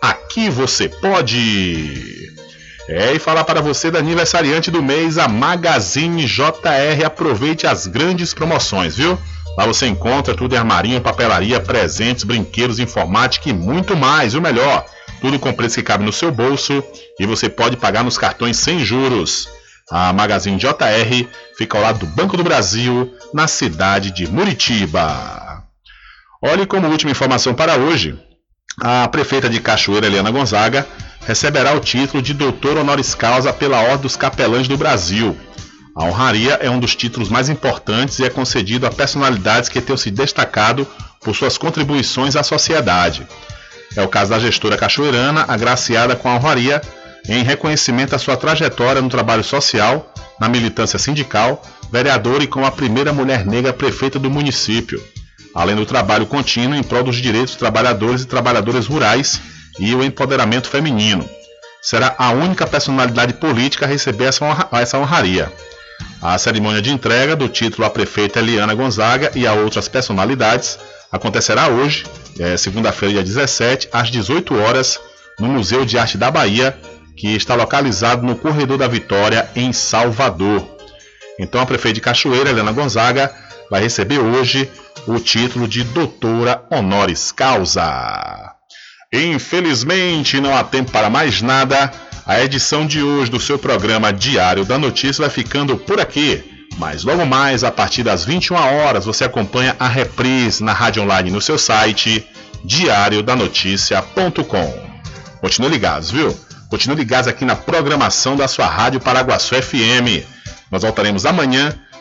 aqui você pode! É, e falar para você da aniversariante do mês, a Magazine JR. Aproveite as grandes promoções, viu? Lá você encontra tudo em armarinho, papelaria, presentes, brinquedos, informática e muito mais. O melhor tudo com preço que cabe no seu bolso e você pode pagar nos cartões sem juros. A Magazine JR fica ao lado do Banco do Brasil, na cidade de Muritiba. Olhe como última informação para hoje, a prefeita de Cachoeira, Eliana Gonzaga, receberá o título de doutor honoris causa pela Ordem dos Capelães do Brasil. A honraria é um dos títulos mais importantes e é concedido a personalidades que tenham se destacado por suas contribuições à sociedade. É o caso da gestora cachoeirana, agraciada com a honraria em reconhecimento à sua trajetória no trabalho social, na militância sindical, vereadora e como a primeira mulher negra prefeita do município, além do trabalho contínuo em prol dos direitos dos trabalhadores e trabalhadoras rurais e o empoderamento feminino. Será a única personalidade política a receber essa honraria. A cerimônia de entrega do título à prefeita Eliana Gonzaga e a outras personalidades acontecerá hoje, é, segunda-feira, dia 17, às 18 horas, no Museu de Arte da Bahia, que está localizado no Corredor da Vitória, em Salvador. Então, a prefeita de Cachoeira, Helena Gonzaga, vai receber hoje o título de doutora honoris causa. Infelizmente, não há tempo para mais nada. A edição de hoje do seu programa Diário da Notícia vai ficando por aqui. Mas logo mais, a partir das 21 horas, você acompanha a reprise na rádio online no seu site diariodanoticia.com. Continue ligados, viu? Continue ligados aqui na programação da sua Rádio Paraguaçu FM. Nós voltaremos amanhã